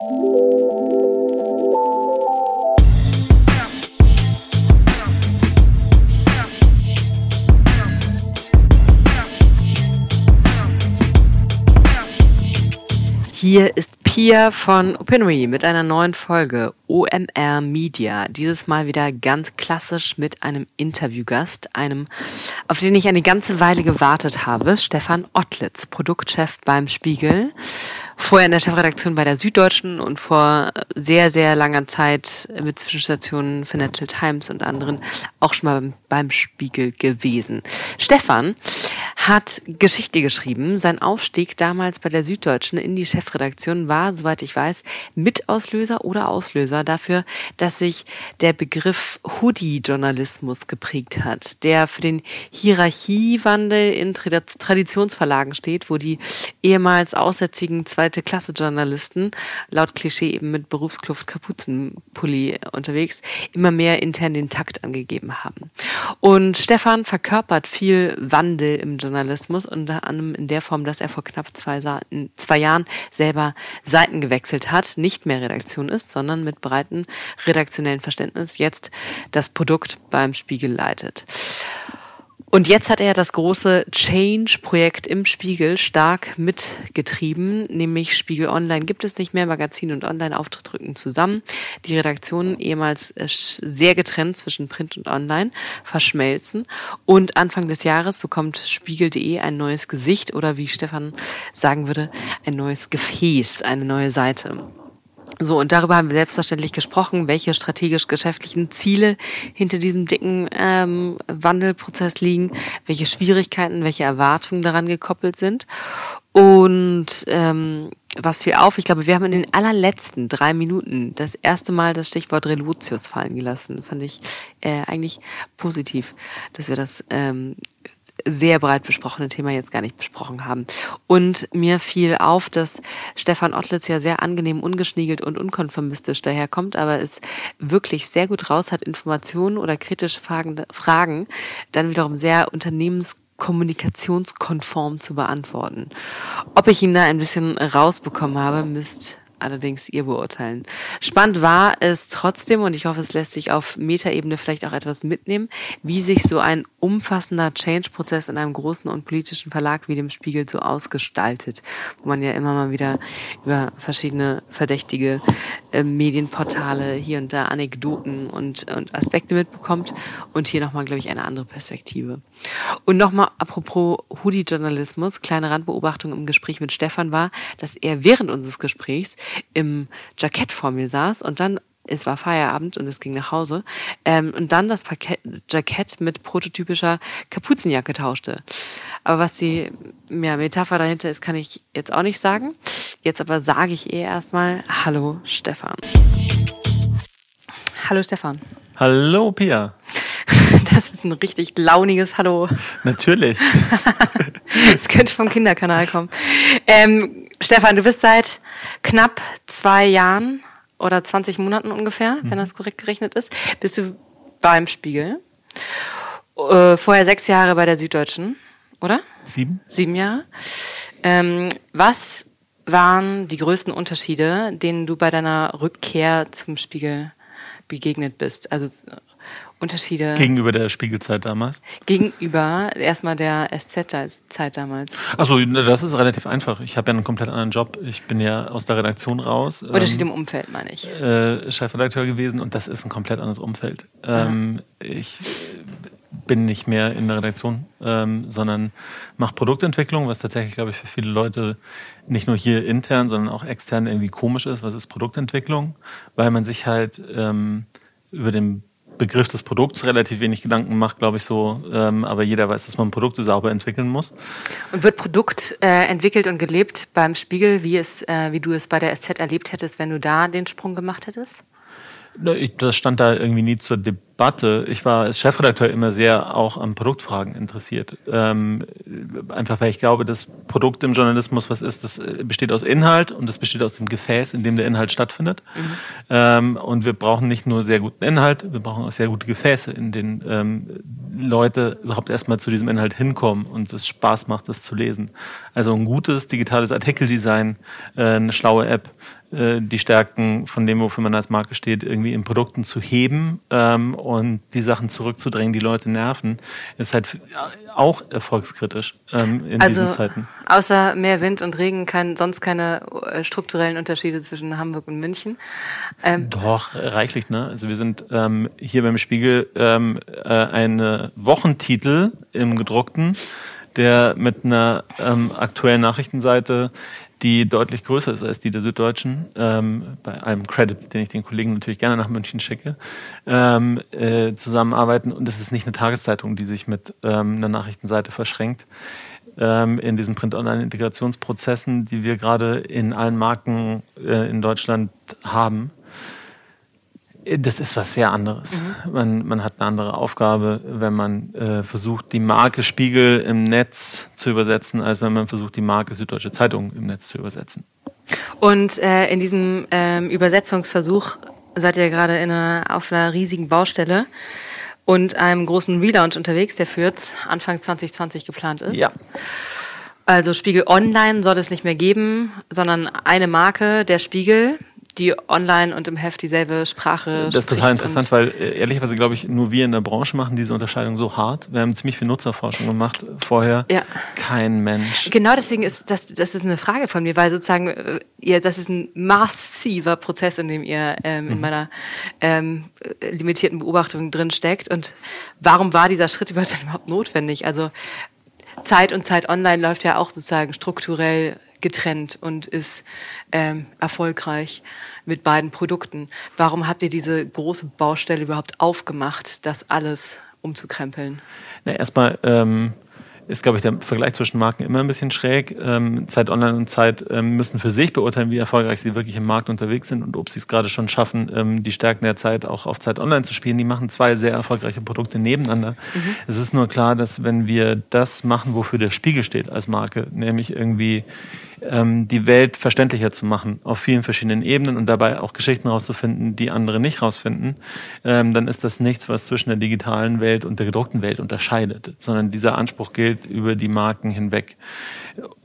Hier ist Pia von Opinory mit einer neuen Folge OMR Media. Dieses Mal wieder ganz klassisch mit einem Interviewgast, einem, auf den ich eine ganze Weile gewartet habe, Stefan Ottlitz, Produktchef beim Spiegel vorher in der Chefredaktion bei der Süddeutschen und vor sehr, sehr langer Zeit mit Zwischenstationen Financial Times und anderen auch schon mal beim Spiegel gewesen. Stefan hat Geschichte geschrieben. Sein Aufstieg damals bei der Süddeutschen in die Chefredaktion war, soweit ich weiß, Mitauslöser oder Auslöser dafür, dass sich der Begriff Hoodie-Journalismus geprägt hat, der für den Hierarchiewandel in Traditionsverlagen steht, wo die ehemals aussätzigen zweite Klasse Journalisten, laut Klischee eben mit Berufskluft Kapuzenpulli unterwegs, immer mehr intern den Takt angegeben haben. Und Stefan verkörpert viel Wandel im Journalismus unter anderem in der Form, dass er vor knapp zwei, zwei Jahren selber Seiten gewechselt hat, nicht mehr Redaktion ist, sondern mit breitem redaktionellen Verständnis jetzt das Produkt beim Spiegel leitet. Und jetzt hat er das große Change-Projekt im Spiegel stark mitgetrieben, nämlich Spiegel Online gibt es nicht mehr, Magazin und Online-Auftritt rücken zusammen. Die Redaktionen, ehemals äh, sehr getrennt zwischen Print und Online, verschmelzen. Und Anfang des Jahres bekommt Spiegel.de ein neues Gesicht oder wie Stefan sagen würde, ein neues Gefäß, eine neue Seite. So, und darüber haben wir selbstverständlich gesprochen, welche strategisch-geschäftlichen Ziele hinter diesem dicken ähm, Wandelprozess liegen, welche Schwierigkeiten, welche Erwartungen daran gekoppelt sind. Und ähm, was fiel auf? Ich glaube, wir haben in den allerletzten drei Minuten das erste Mal das Stichwort Relotius fallen gelassen. Fand ich äh, eigentlich positiv, dass wir das ähm, sehr breit besprochene Thema jetzt gar nicht besprochen haben. Und mir fiel auf, dass Stefan Ottlitz ja sehr angenehm ungeschniegelt und unkonformistisch daherkommt, aber es wirklich sehr gut raus hat, Informationen oder kritische Fragen, Fragen dann wiederum sehr unternehmens kommunikationskonform zu beantworten. Ob ich ihn da ein bisschen rausbekommen habe, müsst allerdings ihr beurteilen. Spannend war es trotzdem, und ich hoffe, es lässt sich auf Metaebene vielleicht auch etwas mitnehmen, wie sich so ein umfassender Change-Prozess in einem großen und politischen Verlag wie dem Spiegel so ausgestaltet, wo man ja immer mal wieder über verschiedene verdächtige äh, Medienportale hier und da Anekdoten und, und Aspekte mitbekommt und hier nochmal, glaube ich, eine andere Perspektive. Und nochmal apropos Hoodie-Journalismus, kleine Randbeobachtung im Gespräch mit Stefan war, dass er während unseres Gesprächs im Jackett vor mir saß und dann es war Feierabend und es ging nach Hause ähm, und dann das Paket, Jackett mit prototypischer Kapuzenjacke tauschte. Aber was die ja, Metapher dahinter ist, kann ich jetzt auch nicht sagen. Jetzt aber sage ich eh erstmal Hallo Stefan. Hallo Stefan. Hallo Pia. Das ist ein richtig launiges Hallo. Natürlich. Es könnte vom Kinderkanal kommen. Ähm, Stefan, du bist seit knapp zwei Jahren oder 20 Monaten ungefähr, mhm. wenn das korrekt gerechnet ist, bist du beim Spiegel. Äh, vorher sechs Jahre bei der Süddeutschen, oder? Sieben. Sieben Jahre. Ähm, was waren die größten Unterschiede, denen du bei deiner Rückkehr zum Spiegel begegnet bist? Also Unterschiede. Gegenüber der Spiegelzeit damals? Gegenüber erstmal der SZ-Zeit damals. Achso, das ist relativ einfach. Ich habe ja einen komplett anderen Job. Ich bin ja aus der Redaktion raus. Unterschied ähm, im Umfeld, meine ich. Äh, Chefredakteur gewesen und das ist ein komplett anderes Umfeld. Ähm, ich bin nicht mehr in der Redaktion, ähm, sondern mache Produktentwicklung, was tatsächlich, glaube ich, für viele Leute nicht nur hier intern, sondern auch extern irgendwie komisch ist. Was ist Produktentwicklung? Weil man sich halt ähm, über den Begriff des Produkts relativ wenig Gedanken macht, glaube ich so. Ähm, aber jeder weiß, dass man Produkte sauber entwickeln muss. Und wird Produkt äh, entwickelt und gelebt beim Spiegel, wie es, äh, wie du es bei der SZ erlebt hättest, wenn du da den Sprung gemacht hättest? Das stand da irgendwie nie zur Debatte. Ich war als Chefredakteur immer sehr auch an Produktfragen interessiert. Ähm, einfach weil ich glaube, dass Produkt im Journalismus was ist, das äh, besteht aus Inhalt und das besteht aus dem Gefäß, in dem der Inhalt stattfindet. Mhm. Ähm, und wir brauchen nicht nur sehr guten Inhalt, wir brauchen auch sehr gute Gefäße, in denen ähm, Leute überhaupt erstmal zu diesem Inhalt hinkommen und es Spaß macht, das zu lesen. Also ein gutes digitales Artikeldesign, äh, eine schlaue App, die Stärken von dem, wofür man als Marke steht, irgendwie in Produkten zu heben ähm, und die Sachen zurückzudrängen, die Leute nerven, ist halt auch erfolgskritisch ähm, in also, diesen Zeiten. Außer mehr Wind und Regen kann sonst keine äh, strukturellen Unterschiede zwischen Hamburg und München. Ähm, Doch, reichlich, ne? Also wir sind ähm, hier beim Spiegel ähm, äh, eine Wochentitel im gedruckten, der mit einer ähm, aktuellen Nachrichtenseite die deutlich größer ist als die der Süddeutschen, ähm, bei einem Credit, den ich den Kollegen natürlich gerne nach München schicke, ähm, äh, zusammenarbeiten. Und es ist nicht eine Tageszeitung, die sich mit ähm, einer Nachrichtenseite verschränkt. Ähm, in diesen Print-Online-Integrationsprozessen, die wir gerade in allen Marken äh, in Deutschland haben, das ist was sehr anderes. Mhm. Man, man hat eine andere Aufgabe, wenn man äh, versucht, die Marke Spiegel im Netz zu übersetzen, als wenn man versucht, die Marke Süddeutsche Zeitung im Netz zu übersetzen. Und äh, in diesem ähm, Übersetzungsversuch seid ihr gerade in einer, auf einer riesigen Baustelle und einem großen Relaunch unterwegs, der für Anfang 2020 geplant ist. Ja. Also Spiegel Online soll es nicht mehr geben, sondern eine Marke, der Spiegel, die online und im Heft dieselbe Sprache Das ist total interessant, weil äh, ehrlicherweise glaube ich, nur wir in der Branche machen diese Unterscheidung so hart. Wir haben ziemlich viel Nutzerforschung gemacht vorher. Ja. Kein Mensch. Genau deswegen ist das, das ist eine Frage von mir, weil sozusagen äh, ihr, das ist ein massiver Prozess, in dem ihr ähm, mhm. in meiner ähm, limitierten Beobachtung drin steckt. Und warum war dieser Schritt überhaupt notwendig? Also Zeit und Zeit Online läuft ja auch sozusagen strukturell getrennt und ist ähm, erfolgreich mit beiden Produkten. Warum habt ihr diese große Baustelle überhaupt aufgemacht, das alles umzukrempeln? Na, erstmal ähm, ist, glaube ich, der Vergleich zwischen Marken immer ein bisschen schräg. Ähm, Zeit Online und Zeit ähm, müssen für sich beurteilen, wie erfolgreich sie wirklich im Markt unterwegs sind und ob sie es gerade schon schaffen, ähm, die Stärken der Zeit auch auf Zeit Online zu spielen. Die machen zwei sehr erfolgreiche Produkte nebeneinander. Mhm. Es ist nur klar, dass wenn wir das machen, wofür der Spiegel steht als Marke, nämlich irgendwie ähm, die Welt verständlicher zu machen auf vielen verschiedenen Ebenen und dabei auch Geschichten rauszufinden, die andere nicht rausfinden, ähm, dann ist das nichts, was zwischen der digitalen Welt und der gedruckten Welt unterscheidet, sondern dieser Anspruch gilt über die Marken hinweg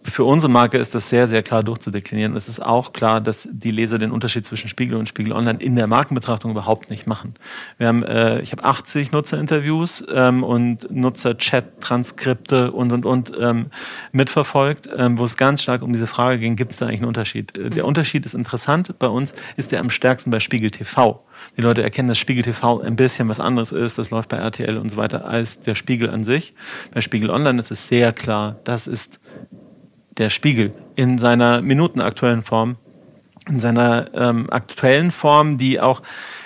für unsere Marke ist das sehr, sehr klar durchzudeklinieren. Es ist auch klar, dass die Leser den Unterschied zwischen Spiegel und Spiegel Online in der Markenbetrachtung überhaupt nicht machen. Wir haben, äh, ich habe 80 Nutzerinterviews ähm, und Nutzer-Chat-Transkripte und und und ähm, mitverfolgt, ähm, wo es ganz stark um diese Frage ging: Gibt es da eigentlich einen Unterschied? Äh, der Unterschied ist interessant. Bei uns ist der am stärksten bei Spiegel TV. Die Leute erkennen, dass Spiegel TV ein bisschen was anderes ist. Das läuft bei RTL und so weiter als der Spiegel an sich. Bei Spiegel Online ist es sehr klar, das ist der Spiegel in seiner minutenaktuellen Form, in seiner ähm, aktuellen Form, die auch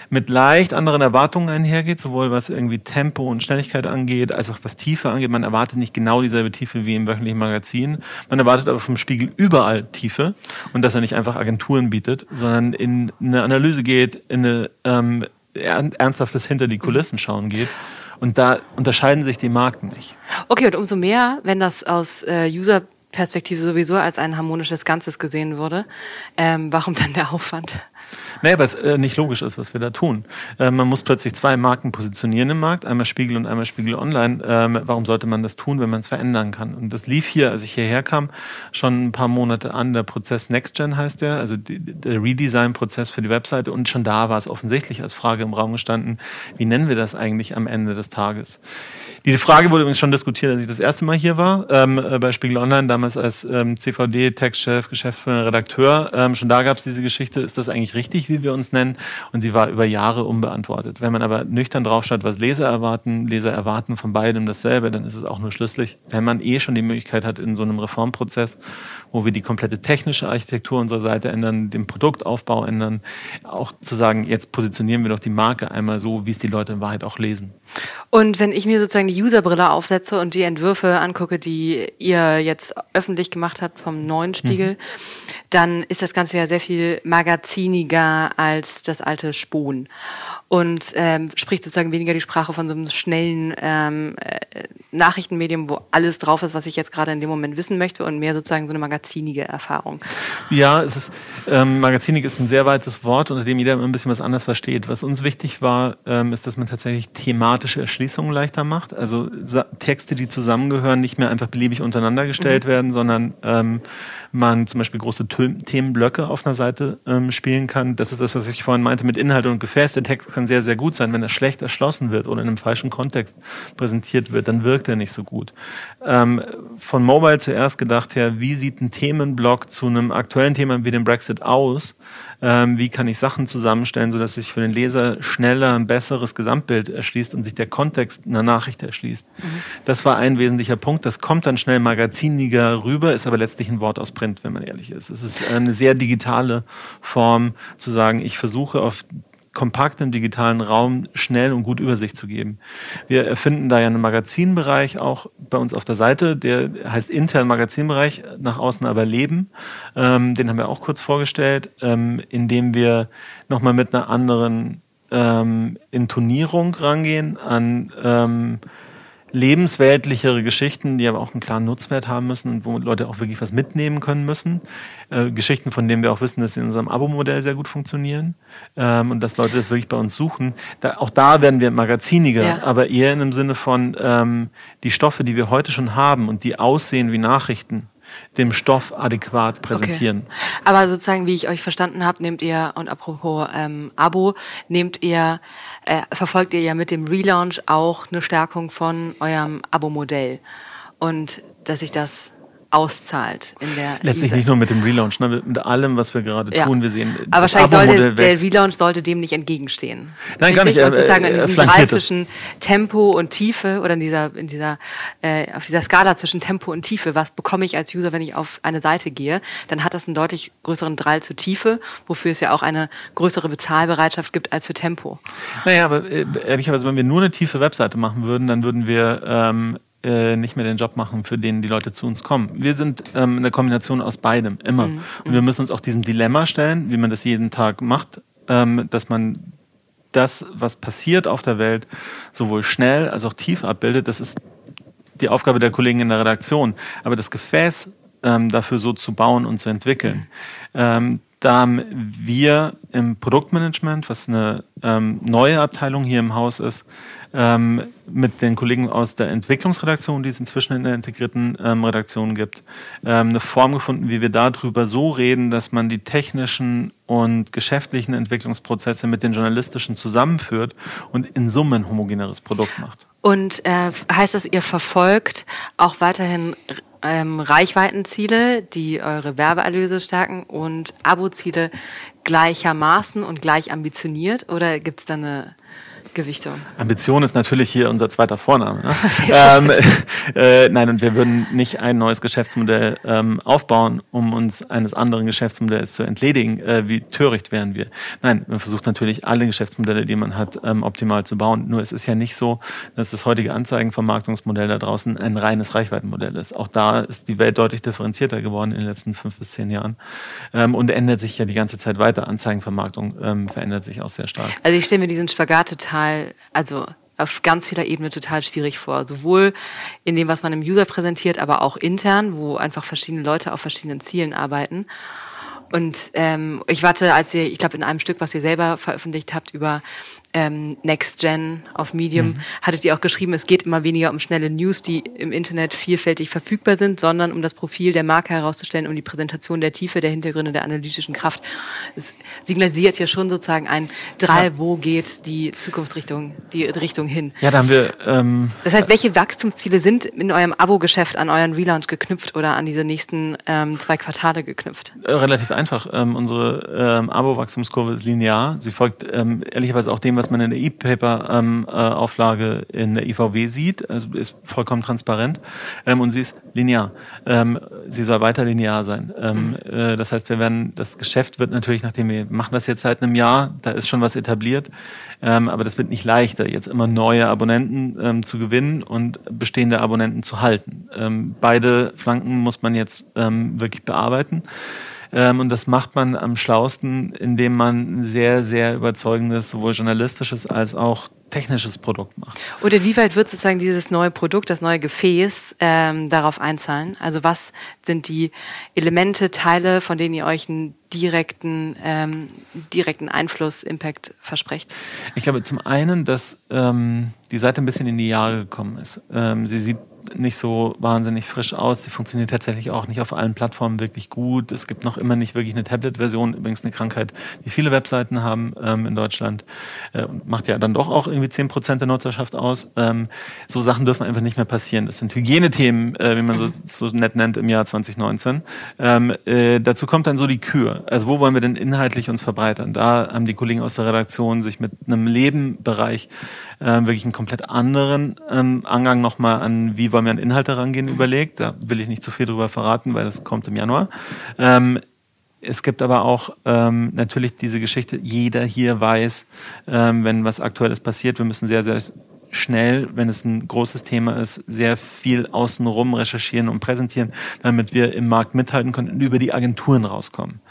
mit leicht anderen Erwartungen einhergeht, sowohl was irgendwie Tempo und Schnelligkeit angeht, als auch was Tiefe angeht. Man erwartet nicht genau dieselbe Tiefe wie im wöchentlichen Magazin. Man erwartet aber vom Spiegel überall Tiefe und dass er nicht einfach Agenturen bietet, sondern in eine Analyse geht, in eine ähm, ernsthaftes hinter die Kulissen schauen geht. Und da unterscheiden sich die Marken nicht. Okay, und umso mehr, wenn das aus äh, User Perspektive sowieso als ein harmonisches Ganzes gesehen wurde. Ähm, warum dann der Aufwand? Naja, weil es äh, nicht logisch ist, was wir da tun. Äh, man muss plötzlich zwei Marken positionieren im Markt, einmal Spiegel und einmal Spiegel Online. Ähm, warum sollte man das tun, wenn man es verändern kann? Und das lief hier, als ich hierher kam, schon ein paar Monate an. Der Prozess NextGen heißt der, also die, der Redesign-Prozess für die Webseite. Und schon da war es offensichtlich als Frage im Raum gestanden, wie nennen wir das eigentlich am Ende des Tages? Die Frage wurde übrigens schon diskutiert, als ich das erste Mal hier war, ähm, äh, bei Spiegel Online, damals als ähm, CVD-Textchef, Geschäftsführer, Redakteur. Ähm, schon da gab es diese Geschichte, ist das eigentlich richtig, wie wir uns nennen? Und sie war über Jahre unbeantwortet. Wenn man aber nüchtern draufschaut, was Leser erwarten, Leser erwarten von beidem dasselbe, dann ist es auch nur schlüssig. Wenn man eh schon die Möglichkeit hat, in so einem Reformprozess, wo wir die komplette technische Architektur unserer Seite ändern, den Produktaufbau ändern, auch zu sagen, jetzt positionieren wir doch die Marke einmal so, wie es die Leute in Wahrheit auch lesen. Und wenn ich mir sozusagen die Userbrille aufsetze und die Entwürfe angucke, die ihr jetzt öffentlich gemacht habt vom neuen Spiegel, mhm. dann ist das Ganze ja sehr viel magaziniger, langsamer als das alte Spohn und ähm, spricht sozusagen weniger die Sprache von so einem schnellen ähm, äh, Nachrichtenmedium, wo alles drauf ist, was ich jetzt gerade in dem Moment wissen möchte und mehr sozusagen so eine magazinige Erfahrung. Ja, es ist ähm, magazinig ist ein sehr weites Wort, unter dem jeder ein bisschen was anderes versteht. Was uns wichtig war, ähm, ist, dass man tatsächlich thematische Erschließungen leichter macht. Also Texte, die zusammengehören, nicht mehr einfach beliebig untereinander gestellt mhm. werden, sondern ähm, man zum Beispiel große Themenblöcke auf einer Seite ähm, spielen kann. Das ist das, was ich vorhin meinte mit Inhalt und Gefäß. Der Text kann sehr, sehr gut sein. Wenn er schlecht erschlossen wird oder in einem falschen Kontext präsentiert wird, dann wirkt er nicht so gut. Ähm, von Mobile zuerst gedacht her, wie sieht ein Themenblock zu einem aktuellen Thema wie dem Brexit aus? Ähm, wie kann ich Sachen zusammenstellen, sodass sich für den Leser schneller ein besseres Gesamtbild erschließt und sich der Kontext einer Nachricht erschließt. Mhm. Das war ein wesentlicher Punkt. Das kommt dann schnell magaziniger rüber, ist aber letztlich ein Wort aus Print, wenn man ehrlich ist. Es ist eine sehr digitale Form zu sagen, ich versuche auf kompakt im digitalen Raum schnell und gut Übersicht zu geben. Wir erfinden da ja einen Magazinbereich auch bei uns auf der Seite, der heißt intern Magazinbereich, nach außen aber Leben. Ähm, den haben wir auch kurz vorgestellt, ähm, indem wir nochmal mit einer anderen ähm, Intonierung rangehen an ähm, lebensweltlichere Geschichten, die aber auch einen klaren Nutzwert haben müssen und wo Leute auch wirklich was mitnehmen können müssen. Äh, Geschichten, von denen wir auch wissen, dass sie in unserem Abo-Modell sehr gut funktionieren ähm, und dass Leute das wirklich bei uns suchen. Da, auch da werden wir magaziniger, ja. aber eher in dem Sinne von ähm, die Stoffe, die wir heute schon haben und die aussehen wie Nachrichten, dem Stoff adäquat präsentieren. Okay. Aber sozusagen, wie ich euch verstanden habe, nehmt ihr, und apropos ähm, Abo, nehmt ihr äh, verfolgt ihr ja mit dem Relaunch auch eine Stärkung von eurem Abo-Modell. Und dass sich das auszahlt in der letztlich nicht nur mit dem Relaunch, ne, mit allem, was wir gerade ja. tun. Wir sehen, aber wahrscheinlich sollte der Relaunch sollte dem nicht entgegenstehen. Nein, gar nicht. Und sozusagen äh, in diesem Drei zwischen Tempo und Tiefe oder in dieser in dieser äh, auf dieser Skala zwischen Tempo und Tiefe, was bekomme ich als User, wenn ich auf eine Seite gehe? Dann hat das einen deutlich größeren Drall zur Tiefe, wofür es ja auch eine größere Bezahlbereitschaft gibt als für Tempo. Naja, aber äh, ehrlicherweise, wenn wir nur eine tiefe Webseite machen würden, dann würden wir ähm, äh, nicht mehr den Job machen, für den die Leute zu uns kommen. Wir sind ähm, eine Kombination aus beidem, immer. Mhm. Und wir müssen uns auch diesem Dilemma stellen, wie man das jeden Tag macht, ähm, dass man das, was passiert auf der Welt, sowohl schnell als auch tief abbildet. Das ist die Aufgabe der Kollegen in der Redaktion. Aber das Gefäß ähm, dafür so zu bauen und zu entwickeln, mhm. Da haben wir im Produktmanagement, was eine ähm, neue Abteilung hier im Haus ist, ähm, mit den Kollegen aus der Entwicklungsredaktion, die es inzwischen in der integrierten ähm, Redaktion gibt, ähm, eine Form gefunden, wie wir darüber so reden, dass man die technischen und geschäftlichen Entwicklungsprozesse mit den journalistischen zusammenführt und in Summe ein homogeneres Produkt macht. Und äh, heißt das, ihr verfolgt auch weiterhin ähm, Reichweitenziele, die eure Werbeerlöse stärken und Aboziele gleichermaßen und gleich ambitioniert? Oder gibt es da eine Gewichtung. Ambition ist natürlich hier unser zweiter Vorname. Ne? ähm, äh, nein, und wir würden nicht ein neues Geschäftsmodell ähm, aufbauen, um uns eines anderen Geschäftsmodells zu entledigen. Äh, wie töricht wären wir? Nein, man versucht natürlich alle Geschäftsmodelle, die man hat, ähm, optimal zu bauen. Nur es ist ja nicht so, dass das heutige Anzeigenvermarktungsmodell da draußen ein reines Reichweitenmodell ist. Auch da ist die Welt deutlich differenzierter geworden in den letzten fünf bis zehn Jahren ähm, und ändert sich ja die ganze Zeit weiter. Anzeigenvermarktung ähm, verändert sich auch sehr stark. Also ich stelle mir diesen Spagat total total, also auf ganz vieler Ebene total schwierig vor. Sowohl in dem, was man im User präsentiert, aber auch intern, wo einfach verschiedene Leute auf verschiedenen Zielen arbeiten. Und ähm, ich warte, als ihr, ich glaube, in einem Stück, was ihr selber veröffentlicht habt über ähm, Next Gen auf Medium, mhm. hattet ihr auch geschrieben, es geht immer weniger um schnelle News, die im Internet vielfältig verfügbar sind, sondern um das Profil der Marke herauszustellen, um die Präsentation der Tiefe, der Hintergründe, der analytischen Kraft. Es signalisiert ja schon sozusagen ein Drei, ja. wo geht die Zukunftsrichtung, die Richtung hin. Ja, da haben wir. Ähm, das heißt, welche Wachstumsziele sind in eurem Abo-Geschäft an euren Relaunch geknüpft oder an diese nächsten ähm, zwei Quartale geknüpft? Äh, relativ einfach. Ähm, unsere ähm, Abo-Wachstumskurve ist linear. Sie folgt ähm, ehrlicherweise auch dem, was man in der E-Paper-Auflage ähm, äh, in der IVW sieht. Also ist vollkommen transparent. Ähm, und sie ist linear. Ähm, sie soll weiter linear sein. Ähm, mhm. äh, das heißt, wir werden, das Geschäft wird natürlich, nachdem wir machen das jetzt seit einem Jahr, da ist schon was etabliert. Ähm, aber das wird nicht leichter, jetzt immer neue Abonnenten ähm, zu gewinnen und bestehende Abonnenten zu halten. beide Flanken muss man jetzt wirklich bearbeiten. Ähm, und das macht man am schlausten, indem man ein sehr, sehr überzeugendes, sowohl journalistisches als auch technisches Produkt macht. Und inwieweit wird sozusagen dieses neue Produkt, das neue Gefäß ähm, darauf einzahlen? Also was sind die Elemente, Teile, von denen ihr euch einen direkten, ähm, direkten Einfluss, Impact versprecht? Ich glaube zum einen, dass ähm, die Seite ein bisschen in die Jahre gekommen ist. Ähm, sie sieht nicht so wahnsinnig frisch aus. Sie funktioniert tatsächlich auch nicht auf allen Plattformen wirklich gut. Es gibt noch immer nicht wirklich eine Tablet-Version. Übrigens eine Krankheit, die viele Webseiten haben ähm, in Deutschland. Äh, macht ja dann doch auch irgendwie zehn Prozent der Nutzerschaft aus. Ähm, so Sachen dürfen einfach nicht mehr passieren. Das sind Hygienethemen, äh, wie man so, so nett nennt im Jahr 2019. Ähm, äh, dazu kommt dann so die Kür. Also wo wollen wir denn inhaltlich uns verbreitern? Da haben die Kollegen aus der Redaktion sich mit einem Lebenbereich äh, wirklich einen komplett anderen ähm, Angang nochmal an, wie wollen wir an Inhalte rangehen, überlegt. Da will ich nicht zu viel drüber verraten, weil das kommt im Januar. Ähm, es gibt aber auch ähm, natürlich diese Geschichte, jeder hier weiß, ähm, wenn was Aktuelles passiert, wir müssen sehr, sehr schnell, wenn es ein großes Thema ist, sehr viel außenrum recherchieren und präsentieren, damit wir im Markt mithalten können und über die Agenturen rauskommen.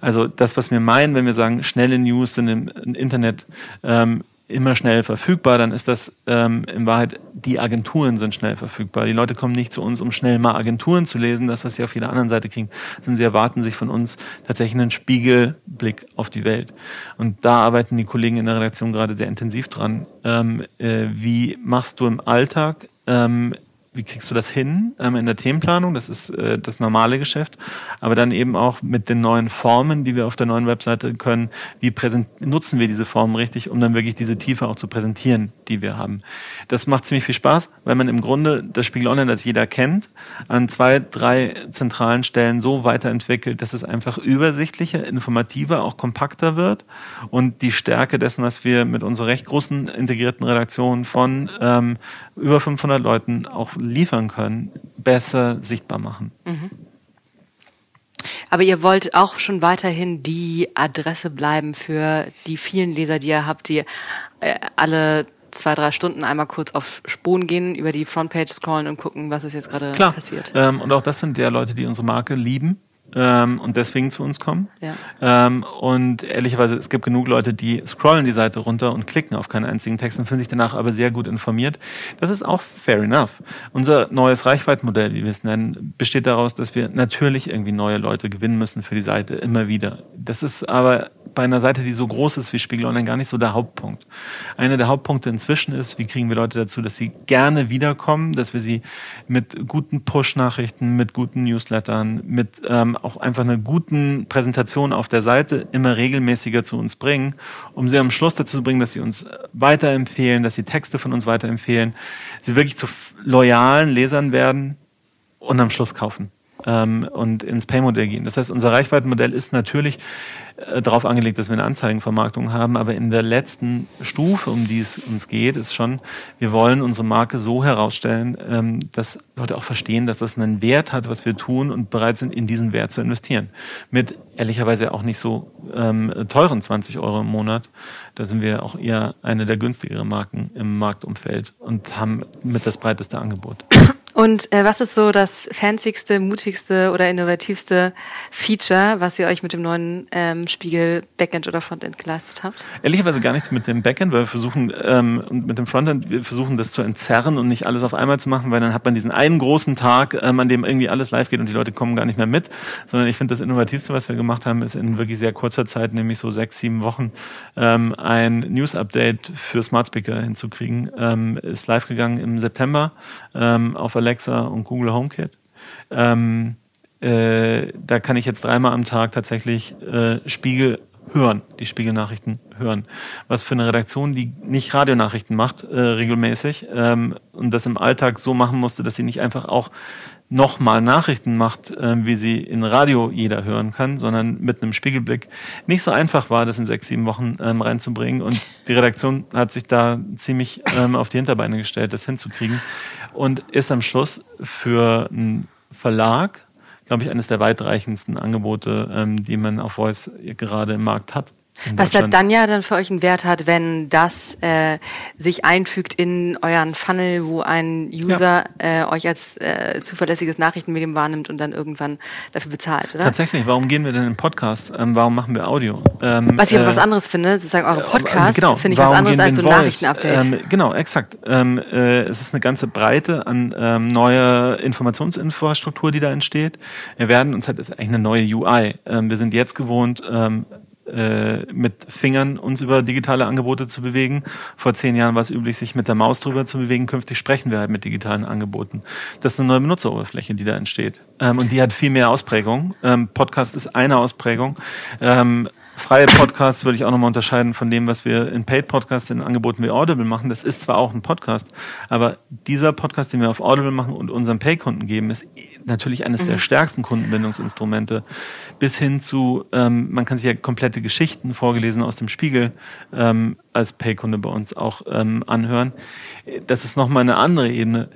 Also das, was wir meinen, wenn wir sagen, schnelle News sind im Internet ähm, immer schnell verfügbar, dann ist das ähm, in Wahrheit, die Agenturen sind schnell verfügbar. Die Leute kommen nicht zu uns, um schnell mal Agenturen zu lesen, das, was sie auf jeder anderen Seite kriegen, sondern sie erwarten sich von uns tatsächlich einen Spiegelblick auf die Welt. Und da arbeiten die Kollegen in der Redaktion gerade sehr intensiv dran. Ähm, äh, wie machst du im Alltag ähm, wie kriegst du das hin ähm, in der Themenplanung? Das ist äh, das normale Geschäft. Aber dann eben auch mit den neuen Formen, die wir auf der neuen Webseite können, wie nutzen wir diese Formen richtig, um dann wirklich diese Tiefe auch zu präsentieren, die wir haben. Das macht ziemlich viel Spaß, weil man im Grunde das Spiegel Online, das jeder kennt, an zwei, drei zentralen Stellen so weiterentwickelt, dass es einfach übersichtlicher, informativer, auch kompakter wird und die Stärke dessen, was wir mit unserer recht großen integrierten Redaktion von ähm, über 500 Leuten auch liefern können, besser sichtbar machen. Mhm. Aber ihr wollt auch schon weiterhin die Adresse bleiben für die vielen Leser, die ihr habt, die äh, alle zwei, drei Stunden einmal kurz auf Spuren gehen, über die Frontpage scrollen und gucken, was ist jetzt gerade passiert. Ähm, und auch das sind ja Leute, die unsere Marke lieben ähm, und deswegen zu uns kommen. Ja. Ähm, und ehrlicherweise, es gibt genug Leute, die scrollen die Seite runter und klicken auf keinen einzigen Text und fühlen sich danach aber sehr gut informiert. Das ist auch fair enough. Unser neues Reichweitenmodell, wie wir es nennen, besteht daraus, dass wir natürlich irgendwie neue Leute gewinnen müssen für die Seite, immer wieder. Das ist aber bei einer Seite, die so groß ist wie Spiegel Online, gar nicht so der Hauptpunkt. Einer der Hauptpunkte inzwischen ist, wie kriegen wir Leute dazu, dass sie gerne wiederkommen, dass wir sie mit guten Push-Nachrichten, mit guten Newslettern, mit ähm, auch einfach einer guten Präsentation auf der Seite immer regelmäßiger zu uns bringen, um sie am Schluss dazu zu bringen, dass sie uns weiterempfehlen, dass sie Texte von uns weiterempfehlen, sie wirklich zu loyalen Lesern werden und am Schluss kaufen ähm, und ins Pay-Modell gehen. Das heißt, unser Reichweitenmodell ist natürlich äh, darauf angelegt, dass wir eine Anzeigenvermarktung haben, aber in der letzten Stufe, um die es uns geht, ist schon, wir wollen unsere Marke so herausstellen, ähm, dass Leute auch verstehen, dass das einen Wert hat, was wir tun und bereit sind, in diesen Wert zu investieren. Mit ehrlicherweise auch nicht so ähm, teuren 20 Euro im Monat. Da sind wir auch eher eine der günstigeren Marken im Marktumfeld und haben mit das breiteste Angebot. Und äh, was ist so das fancyste, mutigste oder innovativste Feature, was ihr euch mit dem neuen ähm, Spiegel Backend oder Frontend geleistet habt? Ehrlicherweise gar nichts mit dem Backend, weil wir versuchen, ähm, mit dem Frontend, wir versuchen das zu entzerren und nicht alles auf einmal zu machen, weil dann hat man diesen einen großen Tag, ähm, an dem irgendwie alles live geht und die Leute kommen gar nicht mehr mit. Sondern ich finde, das Innovativste, was wir gemacht haben, ist in wirklich sehr kurzer Zeit, nämlich so sechs, sieben Wochen, ähm, ein News-Update für Smart Speaker hinzukriegen. Ähm, ist live gegangen im September ähm, auf Alexa und Google HomeKit. Ähm, äh, da kann ich jetzt dreimal am Tag tatsächlich äh, Spiegel hören, die Spiegelnachrichten hören. Was für eine Redaktion, die nicht Radionachrichten macht, äh, regelmäßig ähm, und das im Alltag so machen musste, dass sie nicht einfach auch nochmal Nachrichten macht, äh, wie sie in Radio jeder hören kann, sondern mit einem Spiegelblick nicht so einfach war, das in sechs, sieben Wochen ähm, reinzubringen. Und die Redaktion hat sich da ziemlich ähm, auf die Hinterbeine gestellt, das hinzukriegen. Und ist am Schluss für einen Verlag, glaube ich, eines der weitreichendsten Angebote, ähm, die man auf Voice gerade im Markt hat. Was da dann ja dann für euch einen Wert hat, wenn das äh, sich einfügt in euren Funnel, wo ein User ja. äh, euch als äh, zuverlässiges Nachrichtenmedium wahrnimmt und dann irgendwann dafür bezahlt, oder? Tatsächlich, warum gehen wir denn in Podcast? Ähm, warum machen wir Audio? Ähm, was ich aber äh, was anderes finde, sozusagen eure Podcasts, genau, finde ich was anderes als so ein Nachrichtenupdate. Ähm, genau, exakt. Ähm, äh, es ist eine ganze Breite an ähm, neuer Informationsinfrastruktur, die da entsteht. Wir werden uns halt, ist eigentlich eine neue UI. Ähm, wir sind jetzt gewohnt, ähm, äh, mit Fingern uns über digitale Angebote zu bewegen. Vor zehn Jahren war es üblich, sich mit der Maus drüber zu bewegen. Künftig sprechen wir halt mit digitalen Angeboten. Das ist eine neue Benutzeroberfläche, die da entsteht. Ähm, und die hat viel mehr Ausprägung. Ähm, Podcast ist eine Ausprägung. Ähm, freie Podcasts würde ich auch nochmal unterscheiden von dem, was wir in Paid Podcasts in Angeboten wie Audible machen. Das ist zwar auch ein Podcast, aber dieser Podcast, den wir auf Audible machen und unseren Pay-Kunden geben, ist natürlich eines mhm. der stärksten Kundenbindungsinstrumente. Bis hin zu, ähm, man kann sich ja komplette Geschichten vorgelesen aus dem Spiegel ähm, als Pay-Kunde bei uns auch ähm, anhören. Das ist nochmal eine andere Ebene.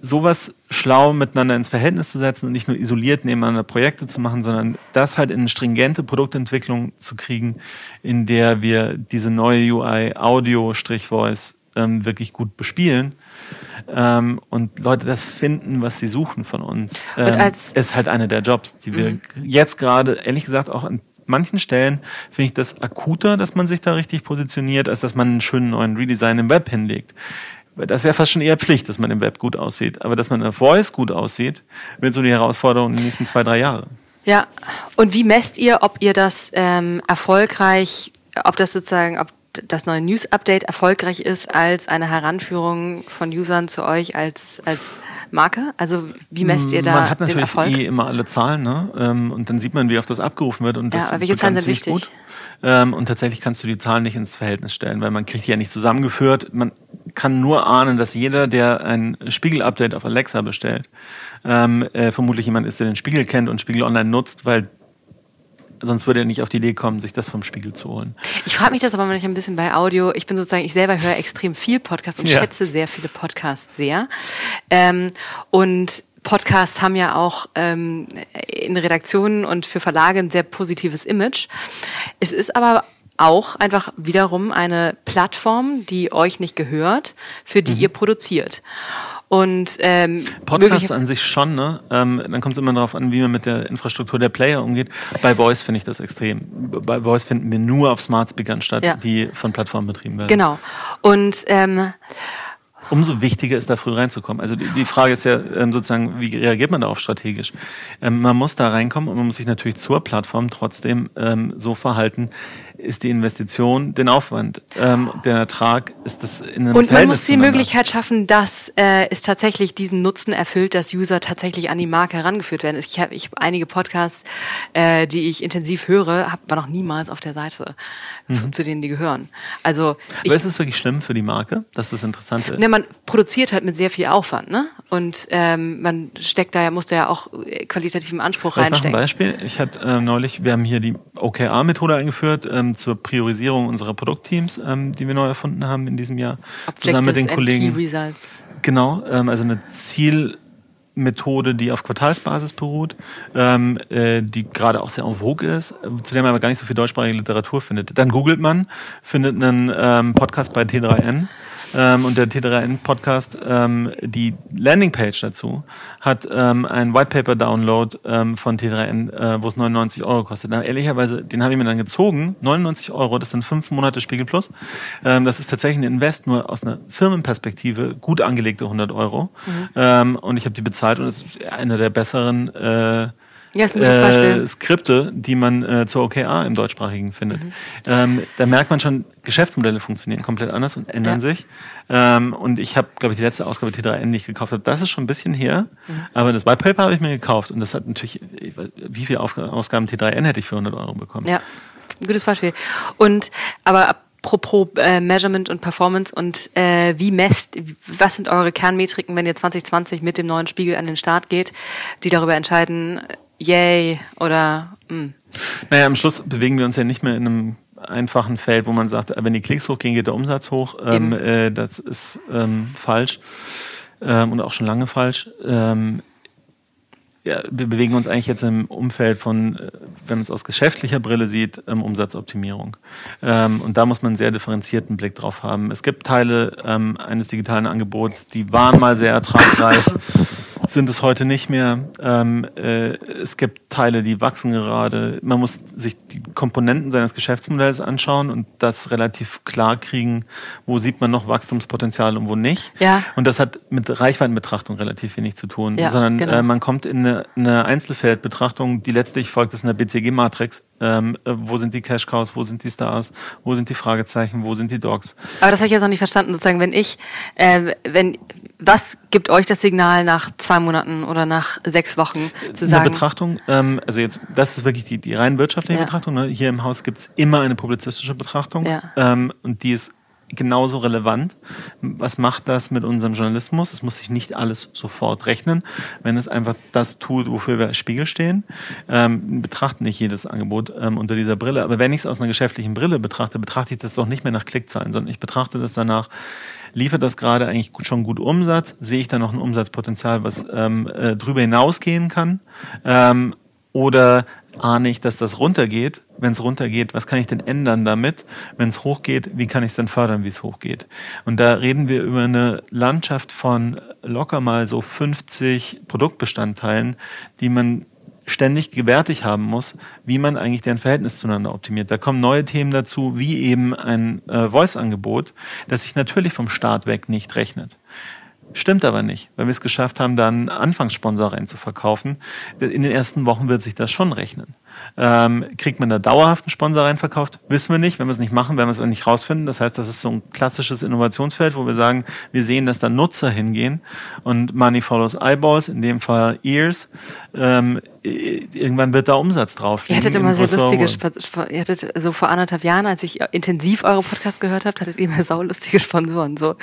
Sowas schlau miteinander ins Verhältnis zu setzen und nicht nur isoliert nebeneinander Projekte zu machen, sondern das halt in eine stringente Produktentwicklung zu kriegen, in der wir diese neue UI Audio-Voice ähm, wirklich gut bespielen ähm, und Leute das finden, was sie suchen von uns. Ähm, ist halt einer der Jobs, die wir mhm. jetzt gerade, ehrlich gesagt, auch an manchen Stellen finde ich das akuter, dass man sich da richtig positioniert, als dass man einen schönen neuen Redesign im Web hinlegt. Das ist ja fast schon eher Pflicht, dass man im Web gut aussieht. Aber dass man in der Voice gut aussieht, wird so die Herausforderung in den nächsten zwei, drei Jahre. Ja, und wie messt ihr, ob ihr das ähm, erfolgreich, ob das sozusagen, ob das neue News-Update erfolgreich ist als eine Heranführung von Usern zu euch als, als Marke? Also wie messt ihr da Man hat natürlich eh immer alle Zahlen, ne? Ähm, und dann sieht man, wie oft das abgerufen wird. Und das ja, aber welche Zahlen sind wichtig? Gut. Ähm, und tatsächlich kannst du die Zahlen nicht ins Verhältnis stellen, weil man kriegt die ja nicht zusammengeführt. Man kann nur ahnen, dass jeder, der ein Spiegel-Update auf Alexa bestellt, ähm, äh, vermutlich jemand ist, der den Spiegel kennt und Spiegel Online nutzt, weil sonst würde er nicht auf die Idee kommen, sich das vom Spiegel zu holen. Ich frage mich das aber manchmal ein bisschen bei Audio. Ich bin sozusagen, ich selber höre extrem viel Podcasts und ja. schätze sehr viele Podcasts sehr. Ähm, und Podcasts haben ja auch ähm, in Redaktionen und für Verlage ein sehr positives Image. Es ist aber auch einfach wiederum eine Plattform, die euch nicht gehört, für die mhm. ihr produziert. Und ähm, Podcasts an sich schon, ne? Ähm, dann kommt es immer darauf an, wie man mit der Infrastruktur der Player umgeht. Bei Voice finde ich das extrem. Bei Voice finden wir nur auf Smart Speakern statt, ja. die von Plattformen betrieben werden. Genau. Und ähm, umso wichtiger ist da früh reinzukommen. Also die, die Frage ist ja ähm, sozusagen, wie reagiert man darauf strategisch? Ähm, man muss da reinkommen und man muss sich natürlich zur Plattform trotzdem ähm, so verhalten, ist die Investition den Aufwand. Ähm, der Ertrag ist das in einem Und Verhältnis man muss die Möglichkeit schaffen, dass äh, es tatsächlich diesen Nutzen erfüllt, dass User tatsächlich an die Marke herangeführt werden. Ich habe ich hab einige Podcasts, äh, die ich intensiv höre, hab, war noch niemals auf der Seite, mhm. zu denen die gehören. Also ich, Aber ist es wirklich schlimm für die Marke, dass das Interessante ist? Ne, man produziert halt mit sehr viel Aufwand, ne? Und ähm, man steckt da ja, muss da ja auch qualitativen Anspruch Was reinstecken. Ein Beispiel. Ich hatte äh, neulich, wir haben hier die OKR-Methode eingeführt. Ähm, zur Priorisierung unserer Produktteams, ähm, die wir neu erfunden haben in diesem Jahr. Objectives zusammen mit den Kollegen. Genau, ähm, also eine Zielmethode, die auf Quartalsbasis beruht, ähm, äh, die gerade auch sehr en vogue ist, zu der man aber gar nicht so viel deutschsprachige Literatur findet. Dann googelt man, findet einen ähm, Podcast bei T3N ähm, und der T3N-Podcast, ähm, die Landingpage dazu, hat ähm, einen Whitepaper-Download ähm, von T3N, äh, wo es 99 Euro kostet. Na, ehrlicherweise, den habe ich mir dann gezogen. 99 Euro, das sind fünf Monate Spiegel Plus. Ähm, das ist tatsächlich ein Invest, nur aus einer Firmenperspektive gut angelegte 100 Euro. Mhm. Ähm, und ich habe die bezahlt und es ist einer der besseren äh, ja, ist ein gutes Beispiel. Äh, Skripte, die man äh, zur OKR im Deutschsprachigen findet. Mhm. Ähm, da merkt man schon, Geschäftsmodelle funktionieren komplett anders und ändern ja. sich. Ähm, und ich habe, glaube ich, die letzte Ausgabe T3N nicht gekauft. Das ist schon ein bisschen her, mhm. aber das White Paper habe ich mir gekauft und das hat natürlich, wie viele Ausgaben T3N hätte ich für 100 Euro bekommen? Ja, gutes Beispiel. Und aber apropos äh, Measurement und Performance und äh, wie messt, was sind eure Kernmetriken, wenn ihr 2020 mit dem neuen Spiegel an den Start geht, die darüber entscheiden, yay oder mh. Hm. Naja, am Schluss bewegen wir uns ja nicht mehr in einem einfachen Feld, wo man sagt, wenn die Klicks hochgehen, geht der Umsatz hoch. Ähm, äh, das ist ähm, falsch ähm, und auch schon lange falsch. Ähm, ja, wir bewegen uns eigentlich jetzt im Umfeld von, äh, wenn man es aus geschäftlicher Brille sieht, ähm, Umsatzoptimierung. Ähm, und da muss man einen sehr differenzierten Blick drauf haben. Es gibt Teile eines digitalen Angebots, die waren mal sehr ertragreich sind es heute nicht mehr. Ähm, äh, es gibt Teile, die wachsen gerade. Man muss sich die Komponenten seines Geschäftsmodells anschauen und das relativ klar kriegen, wo sieht man noch Wachstumspotenzial und wo nicht. Ja. Und das hat mit Reichweitenbetrachtung relativ wenig zu tun, Ja, sondern genau. äh, man kommt in eine, eine Einzelfeldbetrachtung, die letztlich folgt es einer BCG-Matrix. Ähm, äh, wo sind die Cash Cows, wo sind die Stars, wo sind die Fragezeichen, wo sind die Dogs? Aber das habe ich jetzt noch nicht verstanden, sozusagen, wenn ich, äh, wenn, was gibt euch das Signal nach zwei Monaten oder nach sechs Wochen zu eine sagen? Betrachtung, ähm, also jetzt, das ist wirklich die, die rein wirtschaftliche Ja. Betrachtung. Ne? Hier im Haus gibt es immer eine publizistische Betrachtung Ja. ähm, und die ist genauso relevant. Was macht das mit unserem Journalismus? Es muss sich nicht alles sofort rechnen, wenn es einfach das tut, wofür wir als Spiegel stehen. Ähm, betrachten nicht jedes Angebot ähm, unter dieser Brille, aber wenn ich es aus einer geschäftlichen Brille betrachte, betrachte ich das doch nicht mehr nach Klickzahlen, sondern ich betrachte das danach, liefert das gerade eigentlich schon gut Umsatz? Sehe ich da noch ein Umsatzpotenzial, was ähm, äh, drüber hinausgehen kann? Ähm, oder ahne ich, dass das runtergeht? Wenn es runtergeht, was kann ich denn ändern damit? Wenn es hochgeht, wie kann ich es dann fördern, wie es hochgeht? Und da reden wir über eine Landschaft von locker mal so 50 Produktbestandteilen, die man ständig gewärtig haben muss, wie man eigentlich deren Verhältnis zueinander optimiert. Da kommen neue Themen dazu, wie eben ein äh, Voice-Angebot, das sich natürlich vom Start weg nicht rechnet. Stimmt aber nicht, weil wir es geschafft haben, da einen Anfangssponsor reinzuverkaufen. In den ersten Wochen wird sich das schon rechnen. Ähm, kriegt man da dauerhaft einen Sponsor reinverkauft? Wissen wir nicht. Wenn wir es nicht machen, werden wir es nicht rausfinden. Das heißt, das ist so ein klassisches Innovationsfeld, wo wir sagen, wir sehen, dass da Nutzer hingehen und Money follows Eyeballs, in dem Fall Ears. Ähm, irgendwann wird da Umsatz drauf. Ihr hattet immer im sehr lustige, ihr hattet so vor anderthalb Jahren, als ich intensiv eure Podcast gehört habt, hattet ihr immer saulustige Sponsoren, so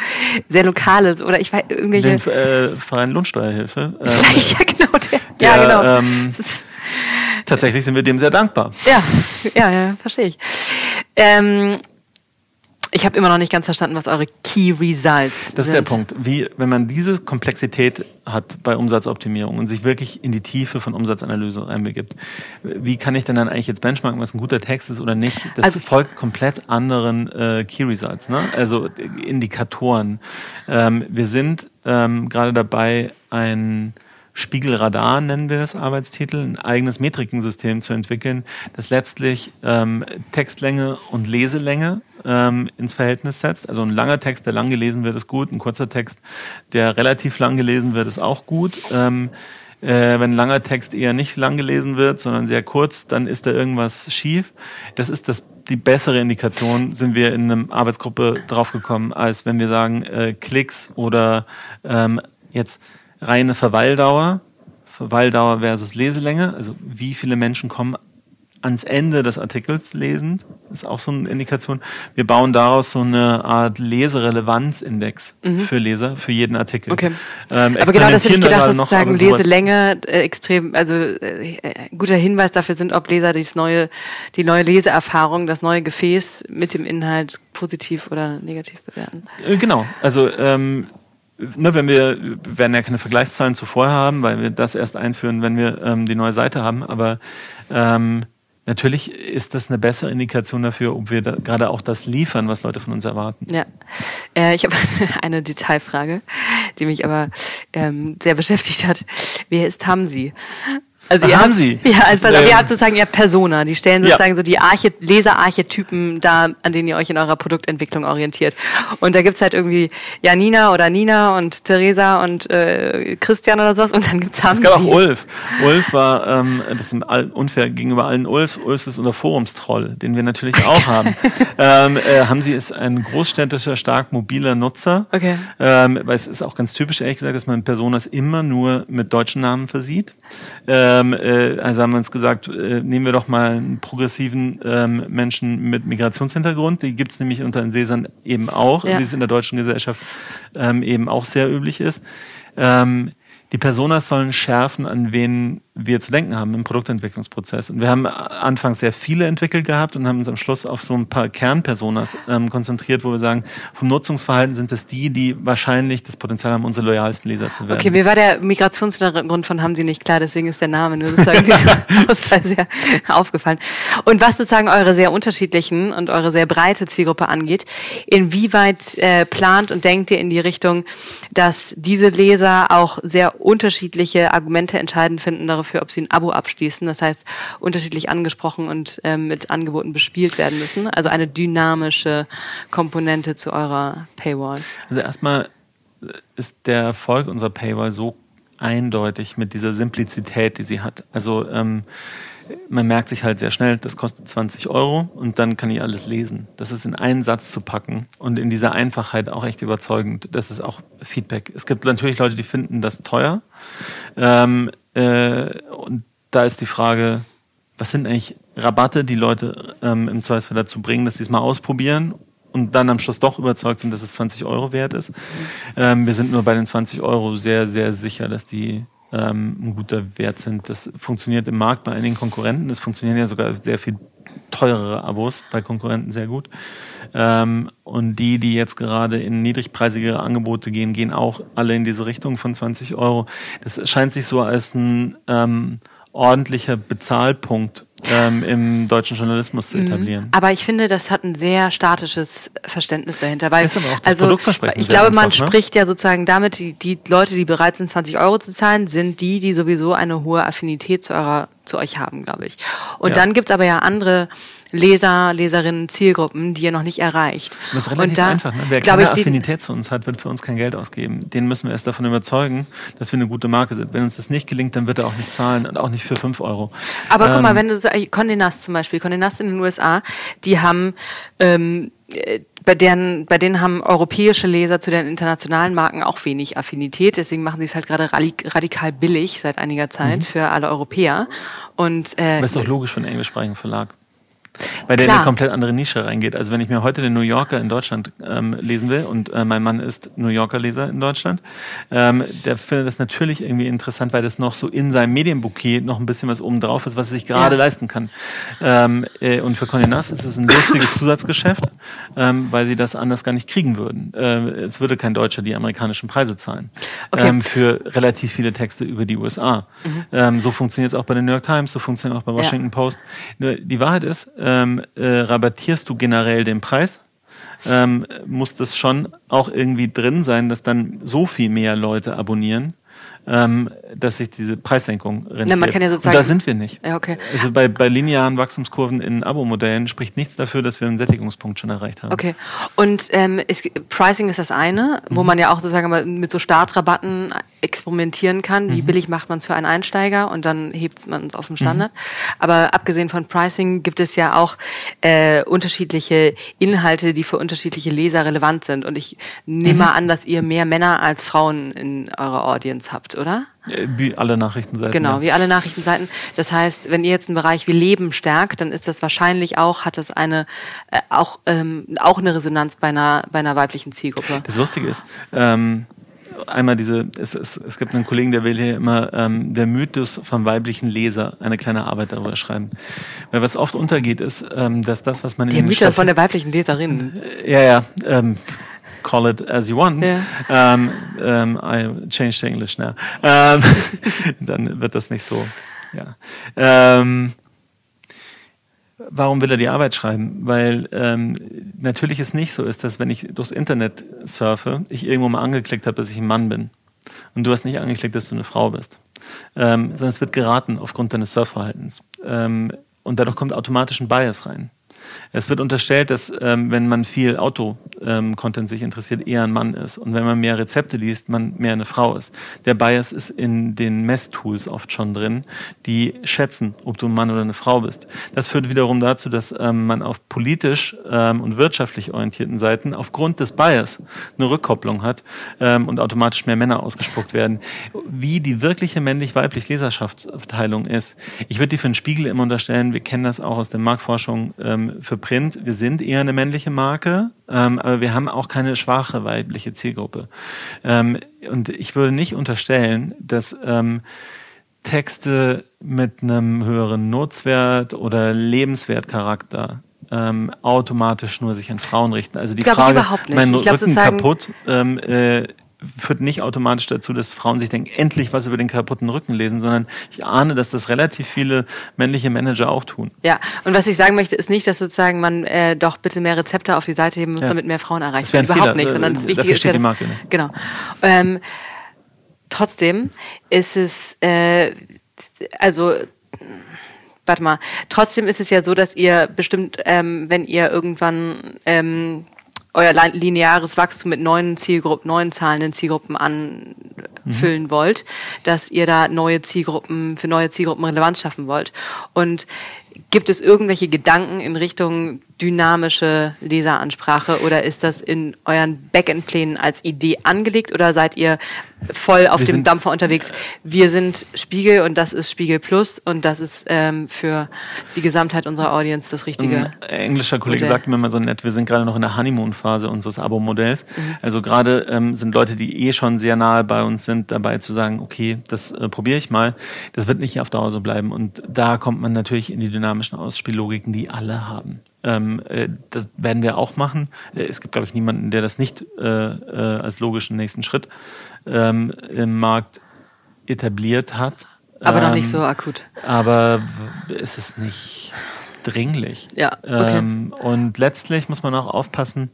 sehr lokale oder ich weiß irgendwelche. Den äh, Verein Lohnsteuerhilfe. Ähm, Vielleicht, ja genau, der, der, ja genau. ähm, tatsächlich sind wir dem sehr dankbar. Ja, ja, ja, verstehe ich. Ähm, ich habe immer noch nicht ganz verstanden, was eure Key Results Das ist sind. der Punkt. Wie, wenn man diese Komplexität hat bei Umsatzoptimierung und sich wirklich in die Tiefe von Umsatzanalyse reinbegibt, wie kann ich denn dann eigentlich jetzt benchmarken, was ein guter Text ist oder nicht? Das Also- folgt komplett anderen äh, Key Results, ne? also äh, Indikatoren. Ähm, wir sind ähm, gerade dabei, ein Spiegelradar nennen wir das Arbeitstitel, ein eigenes Metrikensystem zu entwickeln, das letztlich ähm, Textlänge und Leselänge ähm, ins Verhältnis setzt. Also ein langer Text, der lang gelesen wird, ist gut. Ein kurzer Text, der relativ lang gelesen wird, ist auch gut. Ähm, äh, wenn langer Text eher nicht lang gelesen wird, sondern sehr kurz, dann ist da irgendwas schief. Das ist das, die bessere Indikation, sind wir in einer Arbeitsgruppe draufgekommen, als wenn wir sagen, äh, Klicks oder ähm, jetzt reine Verweildauer, Verweildauer versus Leselänge, also wie viele Menschen kommen ans Ende des Artikels lesend, ist auch so eine Indikation. Wir bauen daraus so eine Art Leserelevanzindex für Leser, für jeden Artikel. Mhm. Okay. Ähm, Aber genau das hätte ich gedacht, dass noch, sowas- Leselänge äh, extrem, also äh, äh, guter Hinweis dafür sind, ob Leser dieses neue, die neue Leseerfahrung, das neue Gefäß mit dem Inhalt positiv oder negativ bewerten. Äh, Genau, also ähm, ne, wenn wir, werden ja keine Vergleichszahlen zuvor haben, weil wir das erst einführen, wenn wir ähm, die neue Seite haben, aber ähm, natürlich ist das eine bessere Indikation dafür, ob wir da, gerade auch das liefern, was Leute von uns erwarten. Ja, äh, ich habe eine Detailfrage, die mich aber ähm, sehr beschäftigt hat. Wer ist Hamsi? Also Ach, ihr habt, Hamsi? Ja, also pass auf, Ähm, ihr habt sozusagen ja Persona, die stellen Ja. sozusagen so die Arche Leserarchetypen da, an denen ihr euch in eurer Produktentwicklung orientiert. Und da gibt's halt irgendwie Janina oder Nina und Theresa und äh, Christian oder sowas und dann gibt's Hamsi. Es gab auch Ulf. Ulf war, ähm, das ist all- unfair gegenüber allen Ulfs. Ulf ist unser Forumstroll, den wir natürlich auch haben. ähm, äh, Hamsi ist ein großstädtischer, stark mobiler Nutzer. Okay. Ähm, weil es ist auch ganz typisch, ehrlich gesagt, dass man Personas immer nur mit deutschen Namen versieht. Ähm, äh, also haben wir uns gesagt, äh, nehmen wir doch mal einen progressiven ähm, Menschen mit Migrationshintergrund. Die gibt's nämlich unter den Lesern eben auch, Ja. wie es in der deutschen Gesellschaft ähm, eben auch sehr üblich ist. Ähm, die Personas sollen schärfen, an wen wir zu denken haben im Produktentwicklungsprozess. Und wir haben anfangs sehr viele entwickelt gehabt und haben uns am Schluss auf so ein paar Kernpersonas ähm, konzentriert, wo wir sagen, vom Nutzungsverhalten sind es die, die wahrscheinlich das Potenzial haben, unsere loyalsten Leser zu werden. Okay, mir war der Migrationshintergrund von haben Sie nicht klar, deswegen ist der Name nur sozusagen dieser Auswahl sehr aufgefallen. Und was sozusagen eure sehr unterschiedlichen und eure sehr breite Zielgruppe angeht, inwieweit äh, plant und denkt ihr in die Richtung, dass diese Leser auch sehr unterschiedliche Argumente entscheidend finden dafür, ob sie ein Abo abschließen. Das heißt, unterschiedlich angesprochen und ähm, mit Angeboten bespielt werden müssen. Also eine dynamische Komponente zu eurer Paywall. Also erstmal ist der Erfolg unserer Paywall so eindeutig mit dieser Simplizität, die sie hat. Also ähm, man merkt sich halt sehr schnell, das kostet 20 Euro und dann kann ich alles lesen. Das ist in einen Satz zu packen und in dieser Einfachheit auch echt überzeugend. Das ist auch Feedback. Es gibt natürlich Leute, die finden das teuer. Ähm, äh, und da ist die Frage, was sind eigentlich Rabatte, die Leute ähm, im Zweifelsfall dazu bringen, dass sie es mal ausprobieren und dann am Schluss doch überzeugt sind, dass es 20 Euro wert ist. Ähm, wir sind nur bei den 20 Euro sehr, sehr sicher, dass die ähm, ein guter Wert sind. Das funktioniert im Markt bei einigen Konkurrenten. Das funktionieren ja sogar sehr viel teurere Abos bei Konkurrenten sehr gut. Ähm, und die, die jetzt gerade in niedrigpreisigere Angebote gehen, gehen auch alle in diese Richtung von 20 Euro. Das scheint sich so als ein ähm, ordentlicher Bezahlpunkt ähm, im deutschen Journalismus zu mhm. etablieren. Aber ich finde, das hat ein sehr statisches Verständnis dahinter, weil also ich glaube, man einfach, ne? spricht ja sozusagen damit, die, die Leute, die bereit sind, 20 Euro zu zahlen, sind die, die sowieso eine hohe Affinität zu eurer zu euch haben, glaube ich. Und ja. dann gibt's aber ja andere Leser, Leserinnen, Zielgruppen, die ihr noch nicht erreicht. Das ist relativ und da, einfach. Ne? Wer keine Affinität zu uns hat, wird für uns kein Geld ausgeben. Den müssen wir erst davon überzeugen, dass wir eine gute Marke sind. Wenn uns das nicht gelingt, dann wird er auch nicht zahlen und auch nicht für fünf Euro. Aber ähm, guck mal, ähm, wenn du Condé Nast zum Beispiel, Condé Nast in den USA, die haben ähm, äh, bei denen, bei denen haben europäische Leser zu den internationalen Marken auch wenig Affinität. Deswegen machen sie es halt gerade radikal billig seit einiger Zeit mhm. für alle Europäer. Und, äh, das ist doch logisch für einen englischsprachigen Verlag. Weil der in eine komplett andere Nische reingeht. Also wenn ich mir heute den New Yorker in Deutschland ähm, lesen will und äh, mein Mann ist New Yorker Leser in Deutschland, ähm, der findet das natürlich irgendwie interessant, weil das noch so in seinem Medienbouquet noch ein bisschen was oben drauf ist, was er sich gerade ja. leisten kann. Ähm, äh, und für Conny Nass ist es ein lustiges Zusatzgeschäft, ähm, weil sie das anders gar nicht kriegen würden. Ähm, es würde kein Deutscher die amerikanischen Preise zahlen okay. ähm, für relativ viele Texte über die USA. Mhm. So funktioniert es auch bei den New York Times, so funktioniert es auch bei Washington ja. Post. Nur die Wahrheit ist, ähm, äh, rabattierst du generell den Preis, ähm, muss das schon auch irgendwie drin sein, dass dann so viel mehr Leute abonnieren, ähm, dass sich diese Preissenkung rentiert. Na, man kann ja sozusagen, Und da sind wir nicht. Ja, okay. Also bei, bei linearen Wachstumskurven in Abo-Modellen spricht nichts dafür, dass wir einen Sättigungspunkt schon erreicht haben. Okay. Und ähm, ist, Pricing ist das eine, wo mhm. man ja auch sozusagen mit so Startrabatten experimentieren kann. Wie mhm. billig macht man es für einen Einsteiger und dann hebt man es auf den Standard. Mhm. Aber abgesehen von Pricing gibt es ja auch äh, unterschiedliche Inhalte, die für unterschiedliche Leser relevant sind. Und ich nehme mhm. an, dass ihr mehr Männer als Frauen in eurer Audience habt oder? Wie alle Nachrichtenseiten. Genau, ja. wie alle Nachrichtenseiten. Das heißt, wenn ihr jetzt einen Bereich wie Leben stärkt, dann ist das wahrscheinlich auch, hat das eine, äh, auch, ähm, auch eine Resonanz bei einer, bei einer weiblichen Zielgruppe. Das Lustige ist, ähm, einmal diese, es, es, es gibt einen Kollegen, der will hier immer ähm, der Mythos vom weiblichen Leser eine kleine Arbeit darüber schreiben. Weil was oft untergeht, ist, ähm, dass das, was man der Mythos von der weiblichen Leserin. Ja, ja. Ähm, call it as you want. Yeah. Um, um, I changed to English now. Um, dann wird das nicht so. Ja. Um, warum will er die Arbeit schreiben? Weil ähm, natürlich es nicht so ist, dass wenn ich durchs Internet surfe, ich irgendwo mal angeklickt habe, dass ich ein Mann bin. Und du hast nicht angeklickt, dass du eine Frau bist. Ähm, sondern es wird geraten aufgrund deines Surfverhaltens. Ähm, und dadurch kommt automatisch ein Bias rein. Es wird unterstellt, dass ähm, wenn man viel Auto-Content ähm, sich interessiert, eher ein Mann ist. Und wenn man mehr Rezepte liest, man mehr eine Frau ist. Der Bias ist in den Messtools oft schon drin, die schätzen, ob du ein Mann oder eine Frau bist. Das führt wiederum dazu, dass ähm, man auf politisch ähm, und wirtschaftlich orientierten Seiten aufgrund des Bias eine Rückkopplung hat ähm, und automatisch mehr Männer ausgespuckt werden. Wie die wirkliche männlich-weiblich Leserschaftsverteilung ist, ich würde die für den Spiegel immer unterstellen, wir kennen das auch aus der Marktforschung ähm, für Print, wir sind eher eine männliche Marke, ähm, aber wir haben auch keine schwache weibliche Zielgruppe. Ähm, und ich würde nicht unterstellen, dass ähm, Texte mit einem höheren Nutzwert oder Lebenswertcharakter ähm, automatisch nur sich an Frauen richten. Also die Frage, überhaupt nicht. mein Rücken sagen, kaputt, ähm, äh, führt nicht automatisch dazu, dass Frauen sich denken, endlich was über den kaputten Rücken lesen, sondern ich ahne, dass das relativ viele männliche Manager auch tun. Ja, und was ich sagen möchte, ist nicht, dass sozusagen man äh, doch bitte mehr Rezepte auf die Seite heben muss, ja. damit mehr Frauen erreicht werden. Überhaupt Fehler. nicht, sondern das Wichtige ist ja, das, die nicht. genau. Ähm, trotzdem ist es, äh, also warte mal, trotzdem ist es ja so, dass ihr bestimmt, ähm, wenn ihr irgendwann ähm, euer lineares Wachstum mit neuen Zielgruppen, neuen zahlenden Zielgruppen anfüllen mhm. wollt, dass ihr da neue Zielgruppen, für neue Zielgruppen Relevanz schaffen wollt. Und gibt es irgendwelche Gedanken in Richtung dynamische Leseransprache oder ist das in euren Backend-Plänen als Idee angelegt oder seid ihr voll auf wir dem Dampfer unterwegs? Wir sind Spiegel und das ist Spiegel Plus und das ist ähm, für die Gesamtheit unserer Audience das richtige. Ein englischer Kollege Modell. sagte mir mal so nett, wir sind gerade noch in der Honeymoon-Phase unseres Abo-Modells. Mhm. Also gerade ähm, sind Leute, die eh schon sehr nahe bei uns sind, dabei zu sagen, okay, das äh, probiere ich mal. Das wird nicht auf Dauer so bleiben und da kommt man natürlich in die dynamischen Ausspiellogiken, die alle haben. Ähm, äh, das werden wir auch machen. Äh, es gibt, glaube ich, niemanden, der das nicht äh, äh, als logischen nächsten Schritt ähm, im Markt etabliert hat. Aber ähm, noch nicht so akut. Aber es ist nicht dringlich. Ja, okay. Ähm, und letztlich muss man auch aufpassen,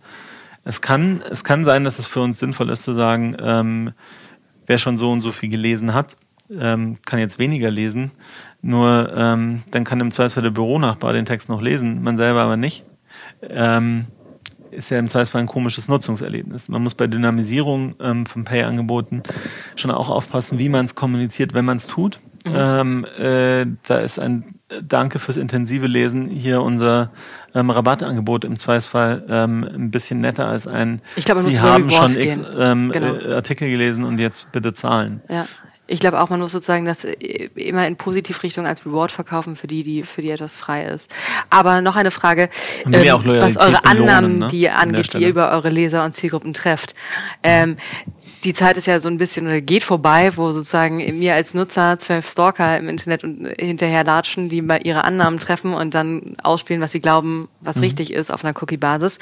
es kann, es kann sein, dass es für uns sinnvoll ist zu sagen, ähm, wer schon so und so viel gelesen hat, ähm, kann jetzt weniger lesen. Nur ähm, dann kann im Zweifelsfall der Büronachbar den Text noch lesen, man selber aber nicht. Ähm, ist ja im Zweifelsfall ein komisches Nutzungserlebnis. Man muss bei Dynamisierung ähm, von Pay-Angeboten schon auch aufpassen, wie man es kommuniziert, wenn man es tut. Mhm. Ähm, äh, da ist ein Danke fürs intensive Lesen hier unser ähm, Rabattangebot im Zweifelsfall ähm, ein bisschen netter als ein ich glaube, Sie haben schon X ähm, genau. äh, Artikel gelesen und jetzt bitte zahlen. Ja. Ich glaube auch, man muss sozusagen das äh, immer in Positivrichtung als Reward verkaufen für die, die für die etwas frei ist. Aber noch eine Frage, ähm, was eure Annahmen, ne? die angeht, die ihr über eure Leser und Zielgruppen trefft. Ähm, die Zeit ist ja so ein bisschen oder geht vorbei, wo sozusagen mir als Nutzer zwölf Stalker im Internet und hinterher latschen, die bei ihre Annahmen treffen und dann ausspielen, was sie glauben, was mhm. richtig ist auf einer Cookie-Basis.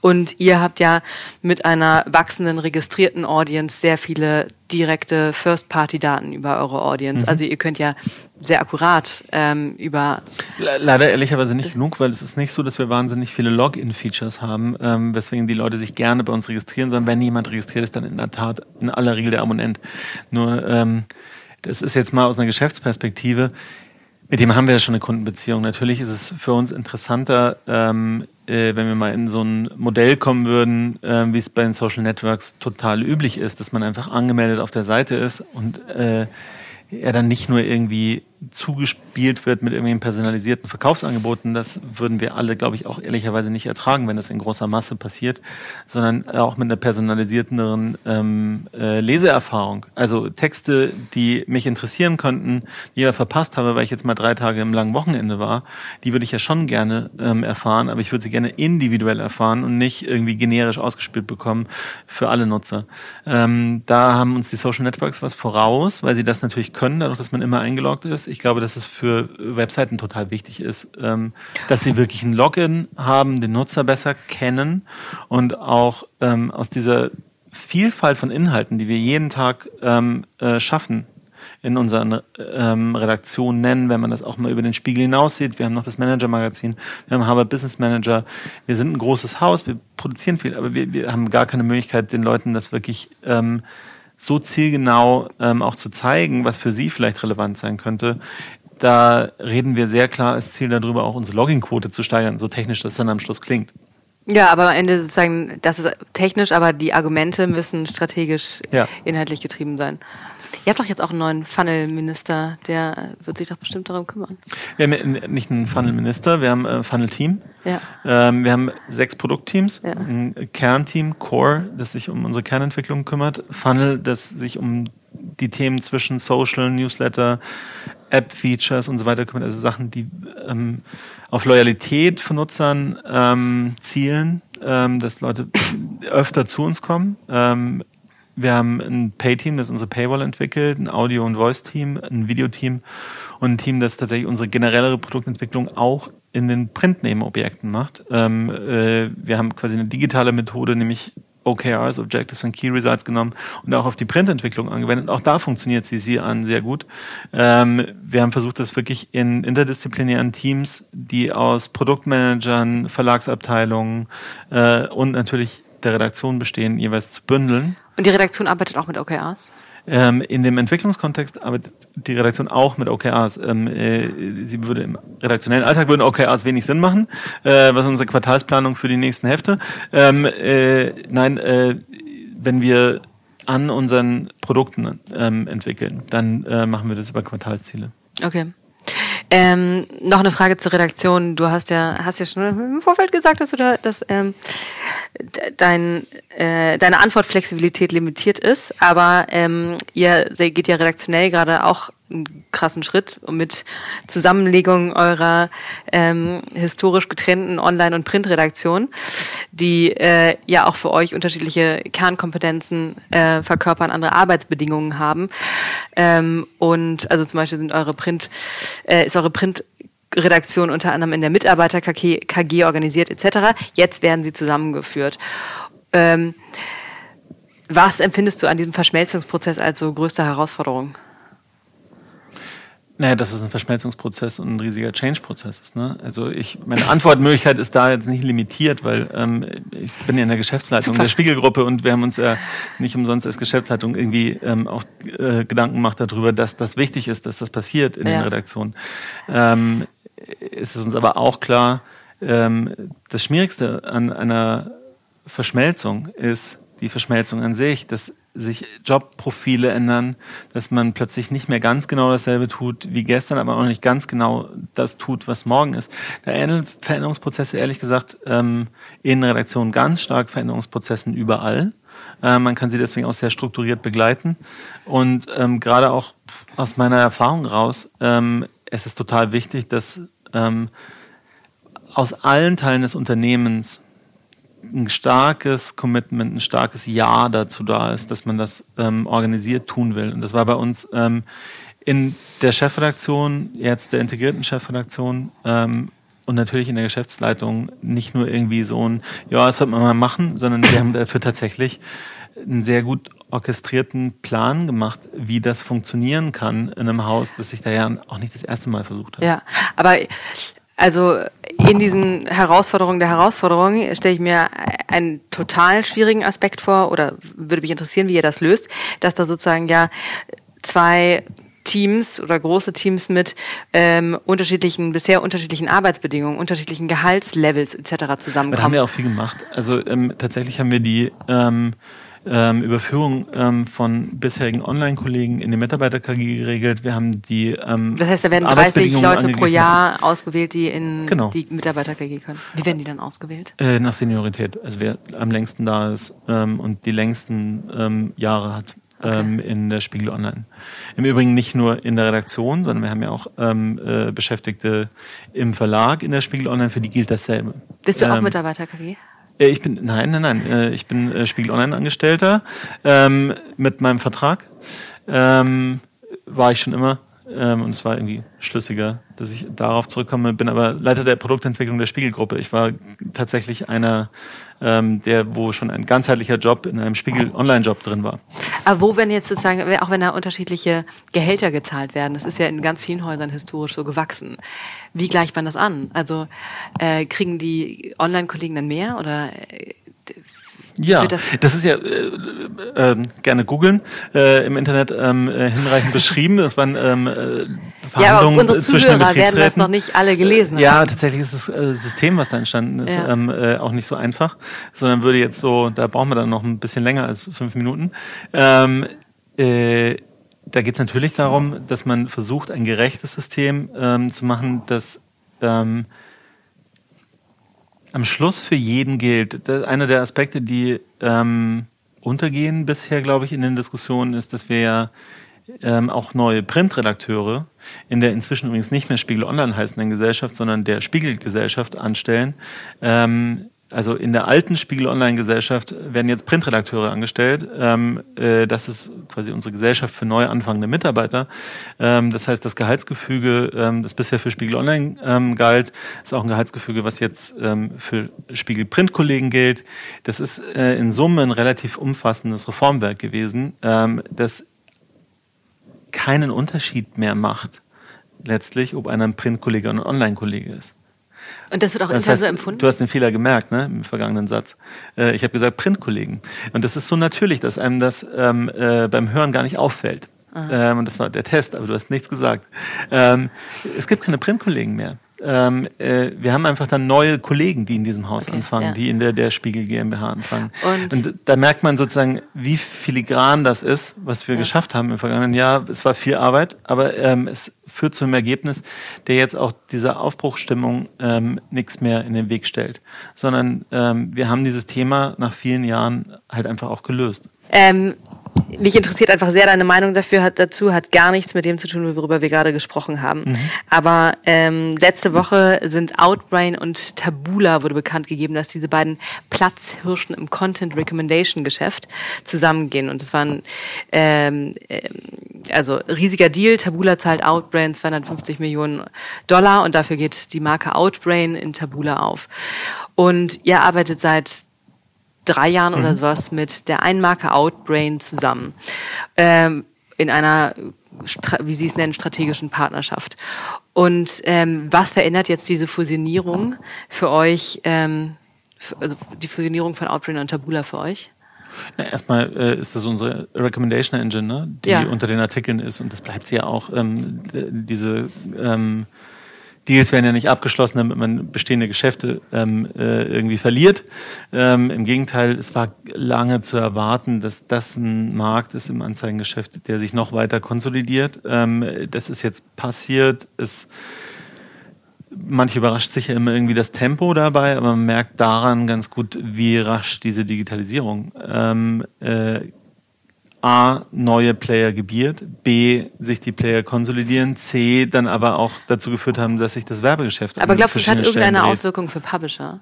Und ihr habt ja mit einer wachsenden registrierten Audience sehr viele direkte First-Party-Daten über eure Audience. Mhm. Also ihr könnt ja sehr akkurat ähm, über. Leider ehrlicherweise nicht genug, weil es ist nicht so, dass wir wahnsinnig viele Login-Features haben, ähm, weswegen die Leute sich gerne bei uns registrieren, sondern wenn jemand registriert ist, dann in der Tat in aller Regel der Abonnent. Nur ähm, das ist jetzt mal aus einer Geschäftsperspektive. Mit dem haben wir ja schon eine Kundenbeziehung. Natürlich ist es für uns interessanter, ähm, äh, wenn wir mal in so ein Modell kommen würden, äh, wie es bei den Social Networks total üblich ist, dass man einfach angemeldet auf der Seite ist und äh, er dann nicht nur irgendwie zugespielt wird mit irgendwelchen personalisierten Verkaufsangeboten, das würden wir alle, glaube ich, auch ehrlicherweise nicht ertragen, wenn das in großer Masse passiert, sondern auch mit einer personalisierteren ähm, äh, Leseerfahrung. Also Texte, die mich interessieren könnten, die ich verpasst habe, weil ich jetzt mal drei Tage im langen Wochenende war, die würde ich ja schon gerne ähm, erfahren, aber ich würde sie gerne individuell erfahren und nicht irgendwie generisch ausgespielt bekommen für alle Nutzer. Ähm, da haben uns die Social Networks was voraus, weil sie das natürlich können, dadurch, dass man immer eingeloggt ist ich glaube, dass es für Webseiten total wichtig ist, ähm, dass sie wirklich ein Login haben, den Nutzer besser kennen und auch ähm, aus dieser Vielfalt von Inhalten, die wir jeden Tag ähm, äh, schaffen, in unseren ähm, Redaktionen nennen, wenn man das auch mal über den Spiegel hinaus sieht. Wir haben noch das Manager-Magazin, wir haben Harvard Business Manager. Wir sind ein großes Haus, wir produzieren viel, aber wir, wir haben gar keine Möglichkeit, den Leuten das wirklich ähm, so zielgenau ähm, auch zu zeigen, was für sie vielleicht relevant sein könnte. Da reden wir sehr klar als Ziel darüber, auch unsere Login-Quote zu steigern, so technisch das dann am Schluss klingt. Ja, aber am Ende sozusagen, das ist technisch, aber die Argumente müssen strategisch ja. inhaltlich getrieben sein. Ihr habt doch jetzt auch einen neuen Funnel-Minister, der wird sich doch bestimmt darum kümmern. Wir haben nicht einen Funnel-Minister, wir haben ein Funnel-Team. Ja. Ähm, wir haben sechs Produktteams, ja. ein Kernteam, Core, das sich um unsere Kernentwicklung kümmert, Funnel, das sich um die Themen zwischen Social, Newsletter, App-Features und so weiter kümmert, also Sachen, die ähm, auf Loyalität von Nutzern ähm, zielen, ähm, dass Leute öfter zu uns kommen. Ähm, wir haben ein Pay-Team, das unsere Paywall entwickelt, ein Audio- und Voice-Team, ein Videoteam und ein Team, das tatsächlich unsere generellere Produktentwicklung auch in den Print-Nebenobjekten macht. Ähm, äh, wir haben quasi eine digitale Methode, nämlich OKRs, Objectives and Key Results genommen und auch auf die Printentwicklung angewendet. Auch da funktioniert CC an sehr gut. Ähm, wir haben versucht, das wirklich in interdisziplinären Teams, die aus Produktmanagern, Verlagsabteilungen äh, und natürlich der Redaktion bestehen, jeweils zu bündeln. Und die Redaktion arbeitet auch mit OKRs? Ähm, in dem Entwicklungskontext arbeitet die Redaktion auch mit OKRs. Ähm, äh, sie würde im redaktionellen Alltag würden OKRs wenig Sinn machen. Äh, was unsere Quartalsplanung für die nächsten Hefte? Ähm, äh, nein, äh, wenn wir an unseren Produkten ähm, entwickeln, dann äh, machen wir das über Quartalsziele. Okay. Ähm, noch eine Frage zur Redaktion. Du hast ja, hast ja schon im Vorfeld gesagt, dass du da, dass ähm, dein, äh, deine Antwortflexibilität limitiert ist, aber ähm, ihr geht ja redaktionell gerade auch einen krassen Schritt mit Zusammenlegung eurer ähm, historisch getrennten Online- und Printredaktion, die äh, ja auch für euch unterschiedliche Kernkompetenzen äh, verkörpern, andere Arbeitsbedingungen haben. Ähm, und also zum Beispiel sind eure Print, äh, ist eure Print Redaktion unter anderem in der Mitarbeiter KG, KG organisiert etc. Jetzt werden sie zusammengeführt. Ähm, was empfindest du an diesem Verschmelzungsprozess als so größte Herausforderung? Naja, dass es ein Verschmelzungsprozess und ein riesiger Change-Prozess ist. Ne? Also ich, meine Antwortmöglichkeit ist da jetzt nicht limitiert, weil ähm, ich bin ja in der Geschäftsleitung Super. der Spiegelgruppe und wir haben uns ja nicht umsonst als Geschäftsleitung irgendwie ähm, auch äh, Gedanken gemacht darüber, dass das wichtig ist, dass das passiert in ja. den Redaktionen. Ähm, ist es uns aber auch klar, ähm, das Schwierigste an einer Verschmelzung ist die Verschmelzung an sich, dass sich Jobprofile ändern, dass man plötzlich nicht mehr ganz genau dasselbe tut wie gestern, aber auch nicht ganz genau das tut, was morgen ist. Da ähneln Veränderungsprozesse ehrlich gesagt ähm, in Redaktionen ganz stark Veränderungsprozessen überall. Äh, man kann sie deswegen auch sehr strukturiert begleiten. Und ähm, gerade auch aus meiner Erfahrung raus, ähm, es ist total wichtig, dass ähm, aus allen Teilen des Unternehmens ein starkes Commitment, ein starkes Ja dazu da ist, dass man das ähm, organisiert tun will. Und das war bei uns ähm, in der Chefredaktion, jetzt der integrierten Chefredaktion ähm, und natürlich in der Geschäftsleitung nicht nur irgendwie so ein, ja, das sollte man mal machen, sondern wir haben dafür tatsächlich einen sehr gut orchestrierten Plan gemacht, wie das funktionieren kann in einem Haus, das sich da ja auch nicht das erste Mal versucht hat. Ja, aber also in diesen Herausforderungen der Herausforderungen stelle ich mir einen total schwierigen Aspekt vor oder würde mich interessieren, wie ihr das löst, dass da sozusagen ja zwei Teams oder große Teams mit ähm, unterschiedlichen, bisher unterschiedlichen Arbeitsbedingungen, unterschiedlichen Gehaltslevels etc. zusammenkommen. Da haben wir auch viel gemacht. Also ähm, tatsächlich haben wir die ähm, ähm, Überführung ähm, von bisherigen Online-Kollegen in die Mitarbeiter-KG geregelt. Wir haben die ähm, Das heißt, da werden 30 Leute pro Jahr ausgewählt, die in genau. die Mitarbeiter-KG können. Wie werden die dann ausgewählt? Äh, nach Seniorität. Also wer am längsten da ist ähm, und die längsten ähm, Jahre hat. Okay. Ähm, in der Spiegel Online. Im Übrigen nicht nur in der Redaktion, sondern wir haben ja auch ähm, äh, Beschäftigte im Verlag in der Spiegel Online, für die gilt dasselbe. Bist du auch Mitarbeiter KG? Äh, ich bin, nein, nein, nein. Äh, ich bin äh, Spiegel Online-Angestellter ähm, mit meinem Vertrag. Ähm, war ich schon immer. Ähm, und es war irgendwie schlüssiger, dass ich darauf zurückkomme. Bin aber Leiter der Produktentwicklung der Spiegelgruppe. Ich war tatsächlich einer ähm, der, wo schon ein ganzheitlicher Job in einem Spiegel-Online-Job drin war. Aber wo, wenn jetzt sozusagen, auch wenn da unterschiedliche Gehälter gezahlt werden, das ist ja in ganz vielen Häusern historisch so gewachsen. Wie gleicht man das an? Also äh, kriegen die Online-Kollegen dann mehr oder äh, ja, das, das, ist ja äh, äh, gerne googeln äh, im Internet ähm, äh, hinreichend beschrieben. Das waren ähm, äh, Verhandlungen ja, unsere zwischen Zuhörer werden das noch nicht alle gelesen haben. Ja, tatsächlich ist das äh, System, was da entstanden ist, ja. ähm, äh, auch nicht so einfach, sondern würde jetzt so, da brauchen wir dann noch ein bisschen länger als fünf Minuten. Ähm, äh, da geht es natürlich darum, dass man versucht, ein gerechtes System ähm, zu machen, das ähm, am Schluss für jeden gilt. Einer der Aspekte, die ähm, untergehen bisher, glaube ich, in den Diskussionen, ist, dass wir ja ähm, auch neue Printredakteure in der inzwischen übrigens nicht mehr Spiegel Online heißenden Gesellschaft, sondern der Spiegelgesellschaft anstellen, ähm, also in der alten Spiegel Online-Gesellschaft werden jetzt Printredakteure angestellt. Ähm, äh, das ist quasi unsere Gesellschaft für neu anfangende Mitarbeiter. Ähm, das heißt, das Gehaltsgefüge, ähm, das bisher für Spiegel Online ähm, galt, ist auch ein Gehaltsgefüge, was jetzt ähm, für Spiegel Print-Kollegen gilt. Das ist äh, in Summe ein relativ umfassendes Reformwerk gewesen, ähm, das keinen Unterschied mehr macht, letztlich, ob einer ein Print-Kollege oder ein Online-Kollege ist. Und das wird auch das intern heißt, so empfunden? Du hast den Fehler gemerkt, ne, im vergangenen Satz. Äh, ich habe gesagt Printkollegen. Und das ist so natürlich, dass einem das ähm, äh, beim Hören gar nicht auffällt. Ähm, und das war der Test, aber du hast nichts gesagt. Ähm, es gibt keine Printkollegen mehr ähm, äh, wir haben einfach dann neue Kollegen, die in diesem Haus okay, anfangen, ja. die in der, der Spiegel GmbH anfangen. Und, und, da merkt man sozusagen, wie filigran das ist, was wir ja. geschafft haben im vergangenen Jahr. Es war viel Arbeit, aber ähm, es führt zu einem Ergebnis, der jetzt auch dieser Aufbruchstimmung ähm, nichts mehr in den Weg stellt, sondern ähm, wir haben dieses Thema nach vielen Jahren halt einfach auch gelöst. Ähm, mich interessiert einfach sehr deine Meinung dafür hat, dazu, hat gar nichts mit dem zu tun, worüber wir gerade gesprochen haben. Mhm. Aber ähm, letzte Woche sind Outbrain und Tabula wurde bekannt gegeben, dass diese beiden Platzhirschen im Content Recommendation Geschäft zusammengehen. Und das war ein ähm, äh, also riesiger Deal. Tabula zahlt Outbrain 250 Millionen Dollar und dafür geht die Marke Outbrain in Tabula auf. Und ihr arbeitet seit drei Jahren mhm. oder sowas mit der einen Marke Outbrain zusammen. Ähm, in einer, wie Sie es nennen, strategischen Partnerschaft. Und ähm, was verändert jetzt diese Fusionierung für euch, ähm, für, also die Fusionierung von Outbrain und Tabula für euch? Ja, erstmal äh, ist das unsere Recommendation Engine, ne? die ja. unter den Artikeln ist und das bleibt sie ja auch. Ähm, diese ähm, Deals werden ja nicht abgeschlossen, damit man bestehende Geschäfte ähm, äh, irgendwie verliert. Ähm, Im Gegenteil, es war lange zu erwarten, dass das ein Markt ist im Anzeigengeschäft, der sich noch weiter konsolidiert. Ähm, das ist jetzt passiert. Es manche überrascht sich ja immer irgendwie das Tempo dabei, aber man merkt daran ganz gut, wie rasch diese Digitalisierung ähm, äh, A, neue Player gebiert, B, sich die Player konsolidieren, C, dann aber auch dazu geführt haben, dass sich das Werbegeschäft Aber glaubst du, es hat irgendeine Auswirkung für Publisher,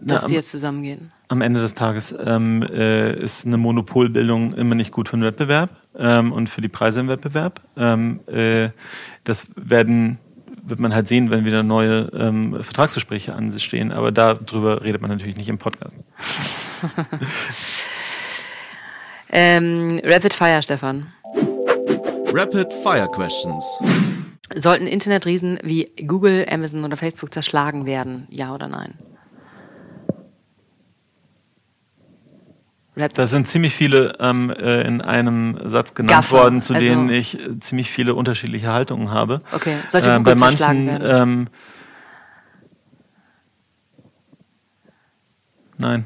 dass Na, die jetzt zusammengehen? Am Ende des Tages ähm, äh, ist eine Monopolbildung immer nicht gut für den Wettbewerb ähm, und für die Preise im Wettbewerb. Ähm, äh, das werden wird man halt sehen, wenn wieder neue ähm, Vertragsgespräche anstehen. Aber darüber redet man natürlich nicht im Podcast. Ähm, Rapid Fire, Stefan. Rapid Fire Questions. Sollten Internetriesen wie Google, Amazon oder Facebook zerschlagen werden? Ja oder nein? Da sind ziemlich viele ähm, äh, in einem Satz genannt Gaffer, worden, zu also denen ich äh, ziemlich viele unterschiedliche Haltungen habe. Okay, sollte Google äh, bei manchen, werden? Ähm, nein.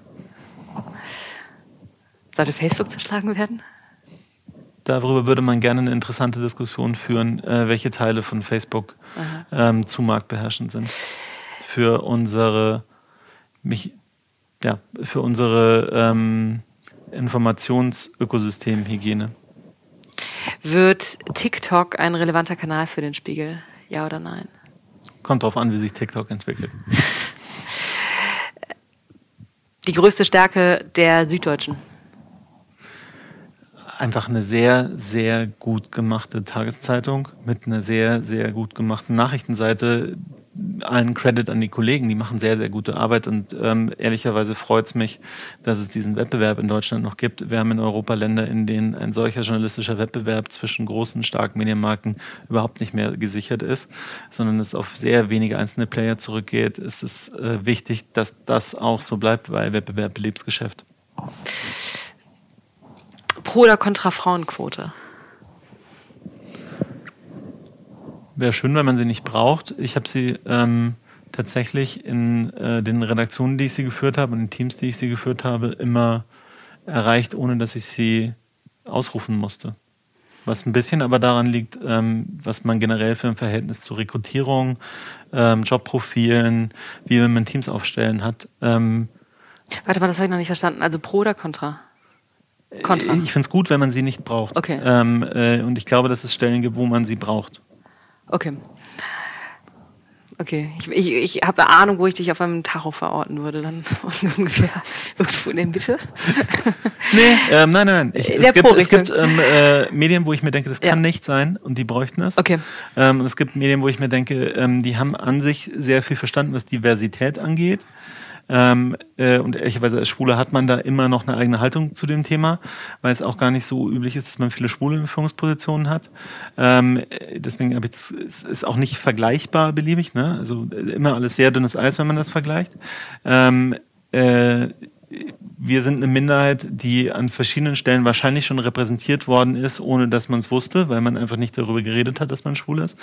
Sollte Facebook zerschlagen werden? Darüber würde man gerne eine interessante Diskussion führen, äh, welche Teile von Facebook ähm, zu marktbeherrschend sind. Für unsere, mich, ja, für unsere ähm, Informationsökosystemhygiene. Wird TikTok ein relevanter Kanal für den Spiegel? Ja oder nein? Kommt drauf an, wie sich TikTok entwickelt. Die größte Stärke der Süddeutschen einfach eine sehr, sehr gut gemachte Tageszeitung mit einer sehr, sehr gut gemachten Nachrichtenseite. Allen Credit an die Kollegen, die machen sehr, sehr gute Arbeit und ähm, ehrlicherweise freut es mich, dass es diesen Wettbewerb in Deutschland noch gibt. Wir haben in Europa Länder, in denen ein solcher journalistischer Wettbewerb zwischen großen, starken Medienmarken überhaupt nicht mehr gesichert ist, sondern es auf sehr wenige einzelne Player zurückgeht. Es ist äh, wichtig, dass das auch so bleibt, weil Wettbewerb belebt Geschäft. Pro oder contra Frauenquote? Wäre schön, wenn man sie nicht braucht. Ich habe sie ähm, tatsächlich in äh, den Redaktionen, die ich sie geführt habe und den Teams, die ich sie geführt habe, immer erreicht, ohne dass ich sie ausrufen musste. Was ein bisschen aber daran liegt, ähm, was man generell für ein Verhältnis zur Rekrutierung, ähm, Jobprofilen, wie man Teams aufstellen hat. Ähm, Warte mal, das habe ich noch nicht verstanden. Also pro oder contra? Kontra. Ich finde es gut, wenn man sie nicht braucht. Okay. Ähm, äh, und ich glaube, dass es Stellen gibt, wo man sie braucht. Okay. okay. Ich, ich, ich habe eine Ahnung, wo ich dich auf einem Tacho verorten würde, dann ungefähr irgendwo in der Mitte. Nee, ähm, nein, nein, nein. Ich, es gibt, es gibt ähm, äh, Medien, wo ich mir denke, das Ja. kann nicht sein und die bräuchten es. Okay. Ähm, und es gibt Medien, wo ich mir denke, ähm, die haben an sich sehr viel verstanden, was Diversität angeht. Ähm, äh, und ehrlicherweise als Schwule hat man da immer noch eine eigene Haltung zu dem Thema, weil es auch gar nicht so üblich ist, dass man viele Schwule in Führungspositionen hat. Ähm, äh, deswegen habe ich das, es ist auch nicht vergleichbar beliebig, ne? Also äh, immer alles sehr dünnes Eis, wenn man das vergleicht. Ähm, äh, wir sind eine Minderheit, die an verschiedenen Stellen wahrscheinlich schon repräsentiert worden ist, ohne dass man es wusste, weil man einfach nicht darüber geredet hat, dass man schwul ist.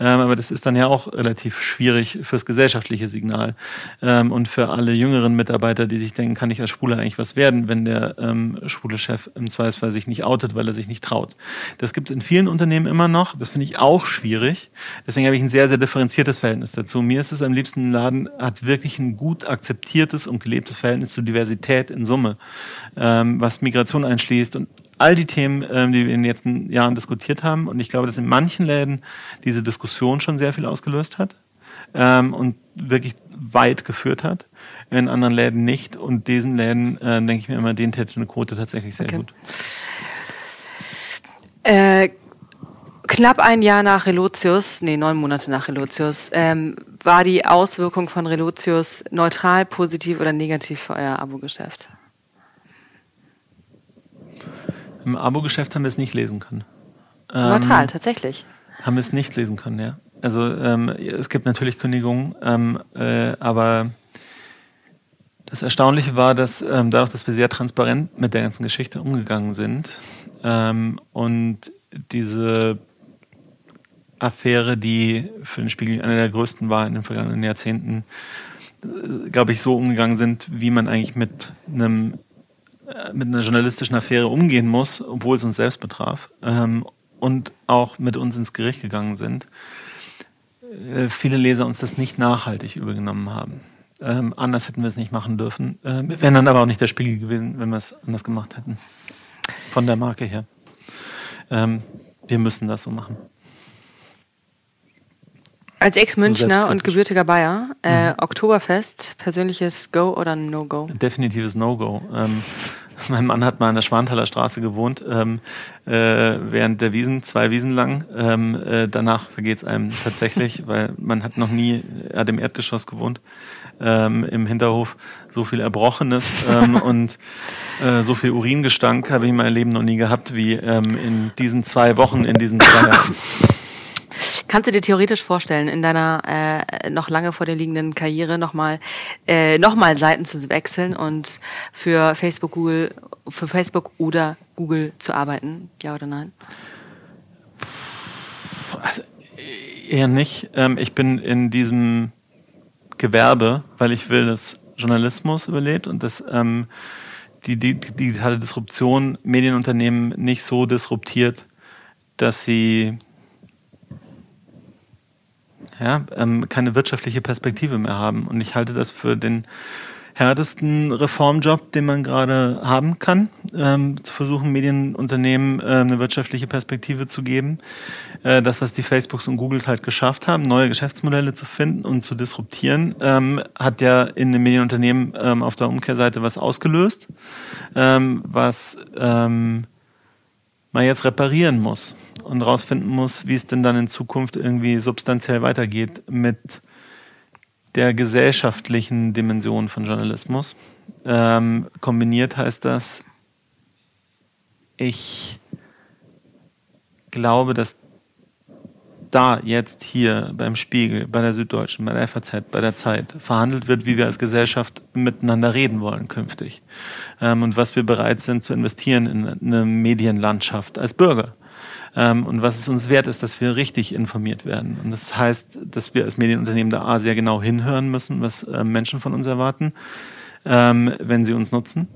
Ähm, aber das ist dann ja auch relativ schwierig fürs gesellschaftliche Signal ähm, und für alle jüngeren Mitarbeiter, die sich denken, kann ich als Schwuler eigentlich was werden, wenn der ähm, schwule Chef im Zweifelsfall sich nicht outet, weil er sich nicht traut. Das gibt es in vielen Unternehmen immer noch. Das finde ich auch schwierig. Deswegen habe ich ein sehr, sehr differenziertes Verhältnis dazu. Mir ist es am liebsten, ein Laden hat wirklich ein gut akzeptiertes und gelebtes Verhältnis zu Diversität in Summe, ähm, was Migration einschließt und all die Themen, ähm, die wir in den letzten Jahren diskutiert haben. Und ich glaube, dass in manchen Läden diese Diskussion schon sehr viel ausgelöst hat ähm, und wirklich weit geführt hat. In anderen Läden nicht. Und diesen Läden, äh, denke ich mir immer, denen täte eine Quote tatsächlich sehr Okay. gut. Äh, knapp ein Jahr nach Relotius, nee, neun Monate nach Relotius, ähm, war die Auswirkung von Relotius neutral, positiv oder negativ für euer Abo-Geschäft? Im Abo-Geschäft haben wir es nicht lesen können. Neutral, Ähm, tatsächlich. Haben wir es nicht lesen können, ja. Also ähm, es gibt natürlich Kündigungen, ähm, äh, aber das Erstaunliche war, dass ähm, dadurch, dass wir sehr transparent mit der ganzen Geschichte umgegangen sind ähm, und diese Affäre, die für den Spiegel eine der größten war in den vergangenen Jahrzehnten, äh, glaube ich, so umgegangen sind, wie man eigentlich mit einem äh, mit einer journalistischen Affäre umgehen muss, obwohl es uns selbst betraf, ähm, und auch mit uns ins Gericht gegangen sind, äh, viele Leser uns das nicht nachhaltig übergenommen haben. Ähm, anders hätten wir es nicht machen dürfen. Äh, wären dann aber auch nicht der Spiegel gewesen, wenn wir es anders gemacht hätten. Von der Marke her. Ähm, wir müssen das so machen. Als Ex-Münchner und gebürtiger Bayer, äh, Oktoberfest, persönliches Go oder No-Go? definitives No-Go. Ähm, mein Mann hat mal an der Schwanthaler Straße gewohnt, ähm, äh, während der Wiesen, zwei Wiesen lang. Ähm, äh, danach vergeht es einem tatsächlich, weil man hat noch nie, er hat im Erdgeschoss gewohnt, ähm, im Hinterhof, so viel Erbrochenes ähm, und äh, so viel Uringestank habe ich in meinem Leben noch nie gehabt, wie ähm, in diesen zwei Wochen, in diesen zwei Jahren. Kannst du dir theoretisch vorstellen, in deiner äh, noch lange vor dir liegenden Karriere nochmal äh, noch Seiten zu wechseln und für Facebook, Google, für Facebook oder Google zu arbeiten? Ja oder nein? Also, eher nicht. Ähm, ich bin in diesem Gewerbe, weil ich will, dass Journalismus überlebt und dass ähm, die, die, die digitale Disruption Medienunternehmen nicht so disruptiert, dass sie ja, ähm, keine wirtschaftliche Perspektive mehr haben. Und ich halte das für den härtesten Reformjob, den man gerade haben kann, ähm, zu versuchen, Medienunternehmen äh, eine wirtschaftliche Perspektive zu geben. Äh, das, was die Facebooks und Googles halt geschafft haben, neue Geschäftsmodelle zu finden und zu disruptieren, ähm, hat ja in den Medienunternehmen ähm, auf der Umkehrseite was ausgelöst, ähm, was ähm, man jetzt reparieren muss und rausfinden muss, wie es denn dann in Zukunft irgendwie substanziell weitergeht mit der gesellschaftlichen Dimension von Journalismus. Ähm, kombiniert heißt das, ich glaube, dass da jetzt hier beim Spiegel, bei der Süddeutschen, bei der FAZ, bei der Zeit verhandelt wird, wie wir als Gesellschaft miteinander reden wollen künftig. Ähm, und was wir bereit sind zu investieren in eine Medienlandschaft als Bürger. Ähm, und was es uns wert ist, dass wir richtig informiert werden. Und das heißt, dass wir als Medienunternehmen da A sehr genau hinhören müssen, was äh, Menschen von uns erwarten, ähm, wenn sie uns nutzen.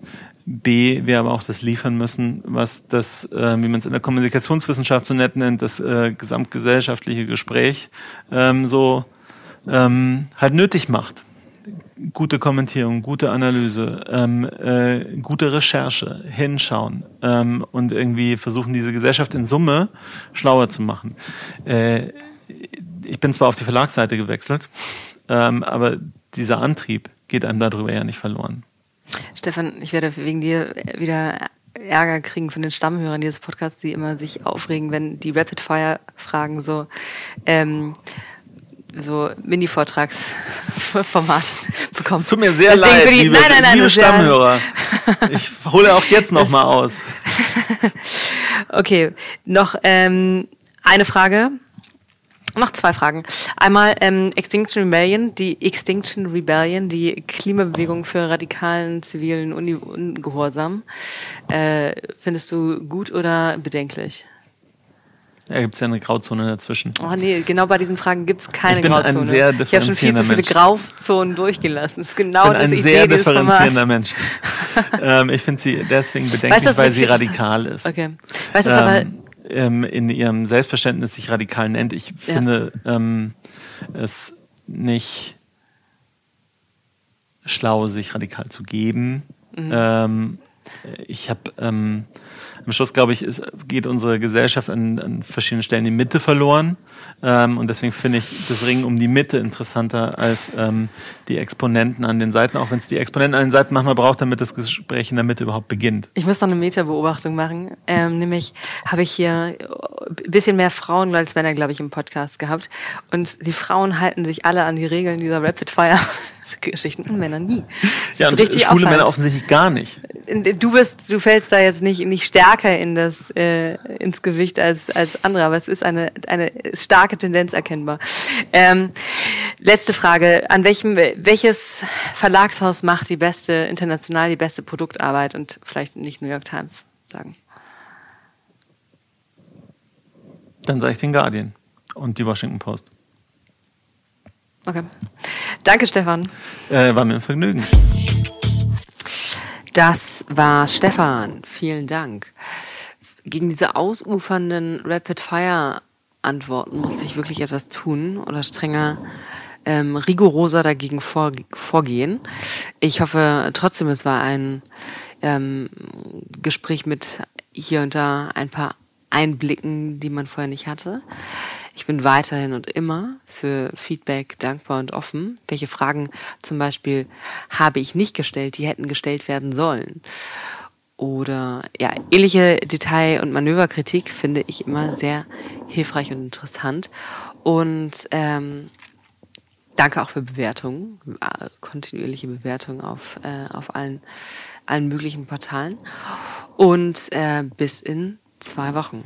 B, wir aber auch das liefern müssen, was das, äh, wie man es in der Kommunikationswissenschaft so nett nennt, das äh, gesamtgesellschaftliche Gespräch ähm, so ähm, halt nötig macht. Gute Kommentierung, gute Analyse, ähm, äh, gute Recherche, hinschauen ähm, und irgendwie versuchen, diese Gesellschaft in Summe schlauer zu machen. Äh, ich bin zwar auf die Verlagsseite gewechselt, ähm, aber dieser Antrieb geht einem darüber ja nicht verloren. Stefan, ich werde wegen dir wieder Ärger kriegen von den Stammhörern dieses Podcasts, die immer sich aufregen, wenn die Rapid-Fire-Fragen so, ähm, so Mini-Vortragsformat bekommen. Es tut mir sehr Deswegen leid, die- liebe, nein, nein, nein, liebe Stammhörer. Ich hole auch jetzt noch mal aus. Okay, noch ähm, eine Frage. Noch zwei Fragen. Einmal ähm, Extinction Rebellion, die Extinction Rebellion, die Klimabewegung für radikalen zivilen Uni Ungehorsam. Äh, findest du gut oder bedenklich? Da gibt es ja eine Grauzone dazwischen. Oh nee, genau bei diesen Fragen gibt's keine Ich bin ein Grauzone. sehr ich habe schon viel zu viele differenzierender Grauzonen durchgelassen. Das ist genau Ich bin das ein sehr differenzierender. Mensch. ähm, ich finde sie deswegen bedenklich, Weißt weil sie radikal ist. Okay. Weißt du, was aber ähm, in ihrem Selbstverständnis sich radikal nennt. Ich Ja. finde ähm, es nicht schlau, sich radikal zu geben. Mhm. Ähm, ich habe ähm, am Schluss, glaube ich, es geht unsere Gesellschaft an, an verschiedenen Stellen die Mitte verloren. Ähm, und deswegen finde ich das Ringen um die Mitte interessanter als ähm, die Exponenten an den Seiten, auch wenn es die Exponenten an den Seiten manchmal braucht, damit das Gespräch in der Mitte überhaupt beginnt. Ich muss noch eine Meta-Beobachtung machen. Ähm, nämlich habe ich hier ein bisschen mehr Frauen als Männer, glaube ich, im Podcast gehabt. Und die Frauen halten sich alle an die Regeln dieser Rapid-Fire-Geschichten und Männer nie. Das Ja, und richtig schwule Männer auffallend. offensichtlich gar nicht. Du bist, du fällst da jetzt nicht, nicht stärker in das, äh, ins Gewicht als, als andere, aber es ist eine, eine starke Tendenz erkennbar. Ähm, letzte Frage. An welchem, welches Verlagshaus macht die beste, international die beste Produktarbeit und vielleicht nicht New York Times sagen? Dann sage ich den Guardian und die Washington Post. Okay. Danke, Stefan. Äh, war mir ein Vergnügen. Das war Stefan. Vielen Dank. Gegen diese ausufernden Rapid-Fire-Antworten musste ich wirklich etwas tun oder strenger, ähm, rigoroser dagegen vor, vorgehen. Ich hoffe trotzdem, es war ein ähm, Gespräch mit hier und da ein paar Einblicken, die man vorher nicht hatte. Ich bin weiterhin und immer für Feedback dankbar und offen. Welche Fragen zum Beispiel habe ich nicht gestellt, die hätten gestellt werden sollen? Oder ja, ähnliche Detail- und Manöverkritik finde ich immer sehr hilfreich und interessant. Und ähm, danke auch für Bewertungen, äh, kontinuierliche Bewertungen auf, äh, auf allen, allen möglichen Portalen. Und äh, bis in zwei Wochen.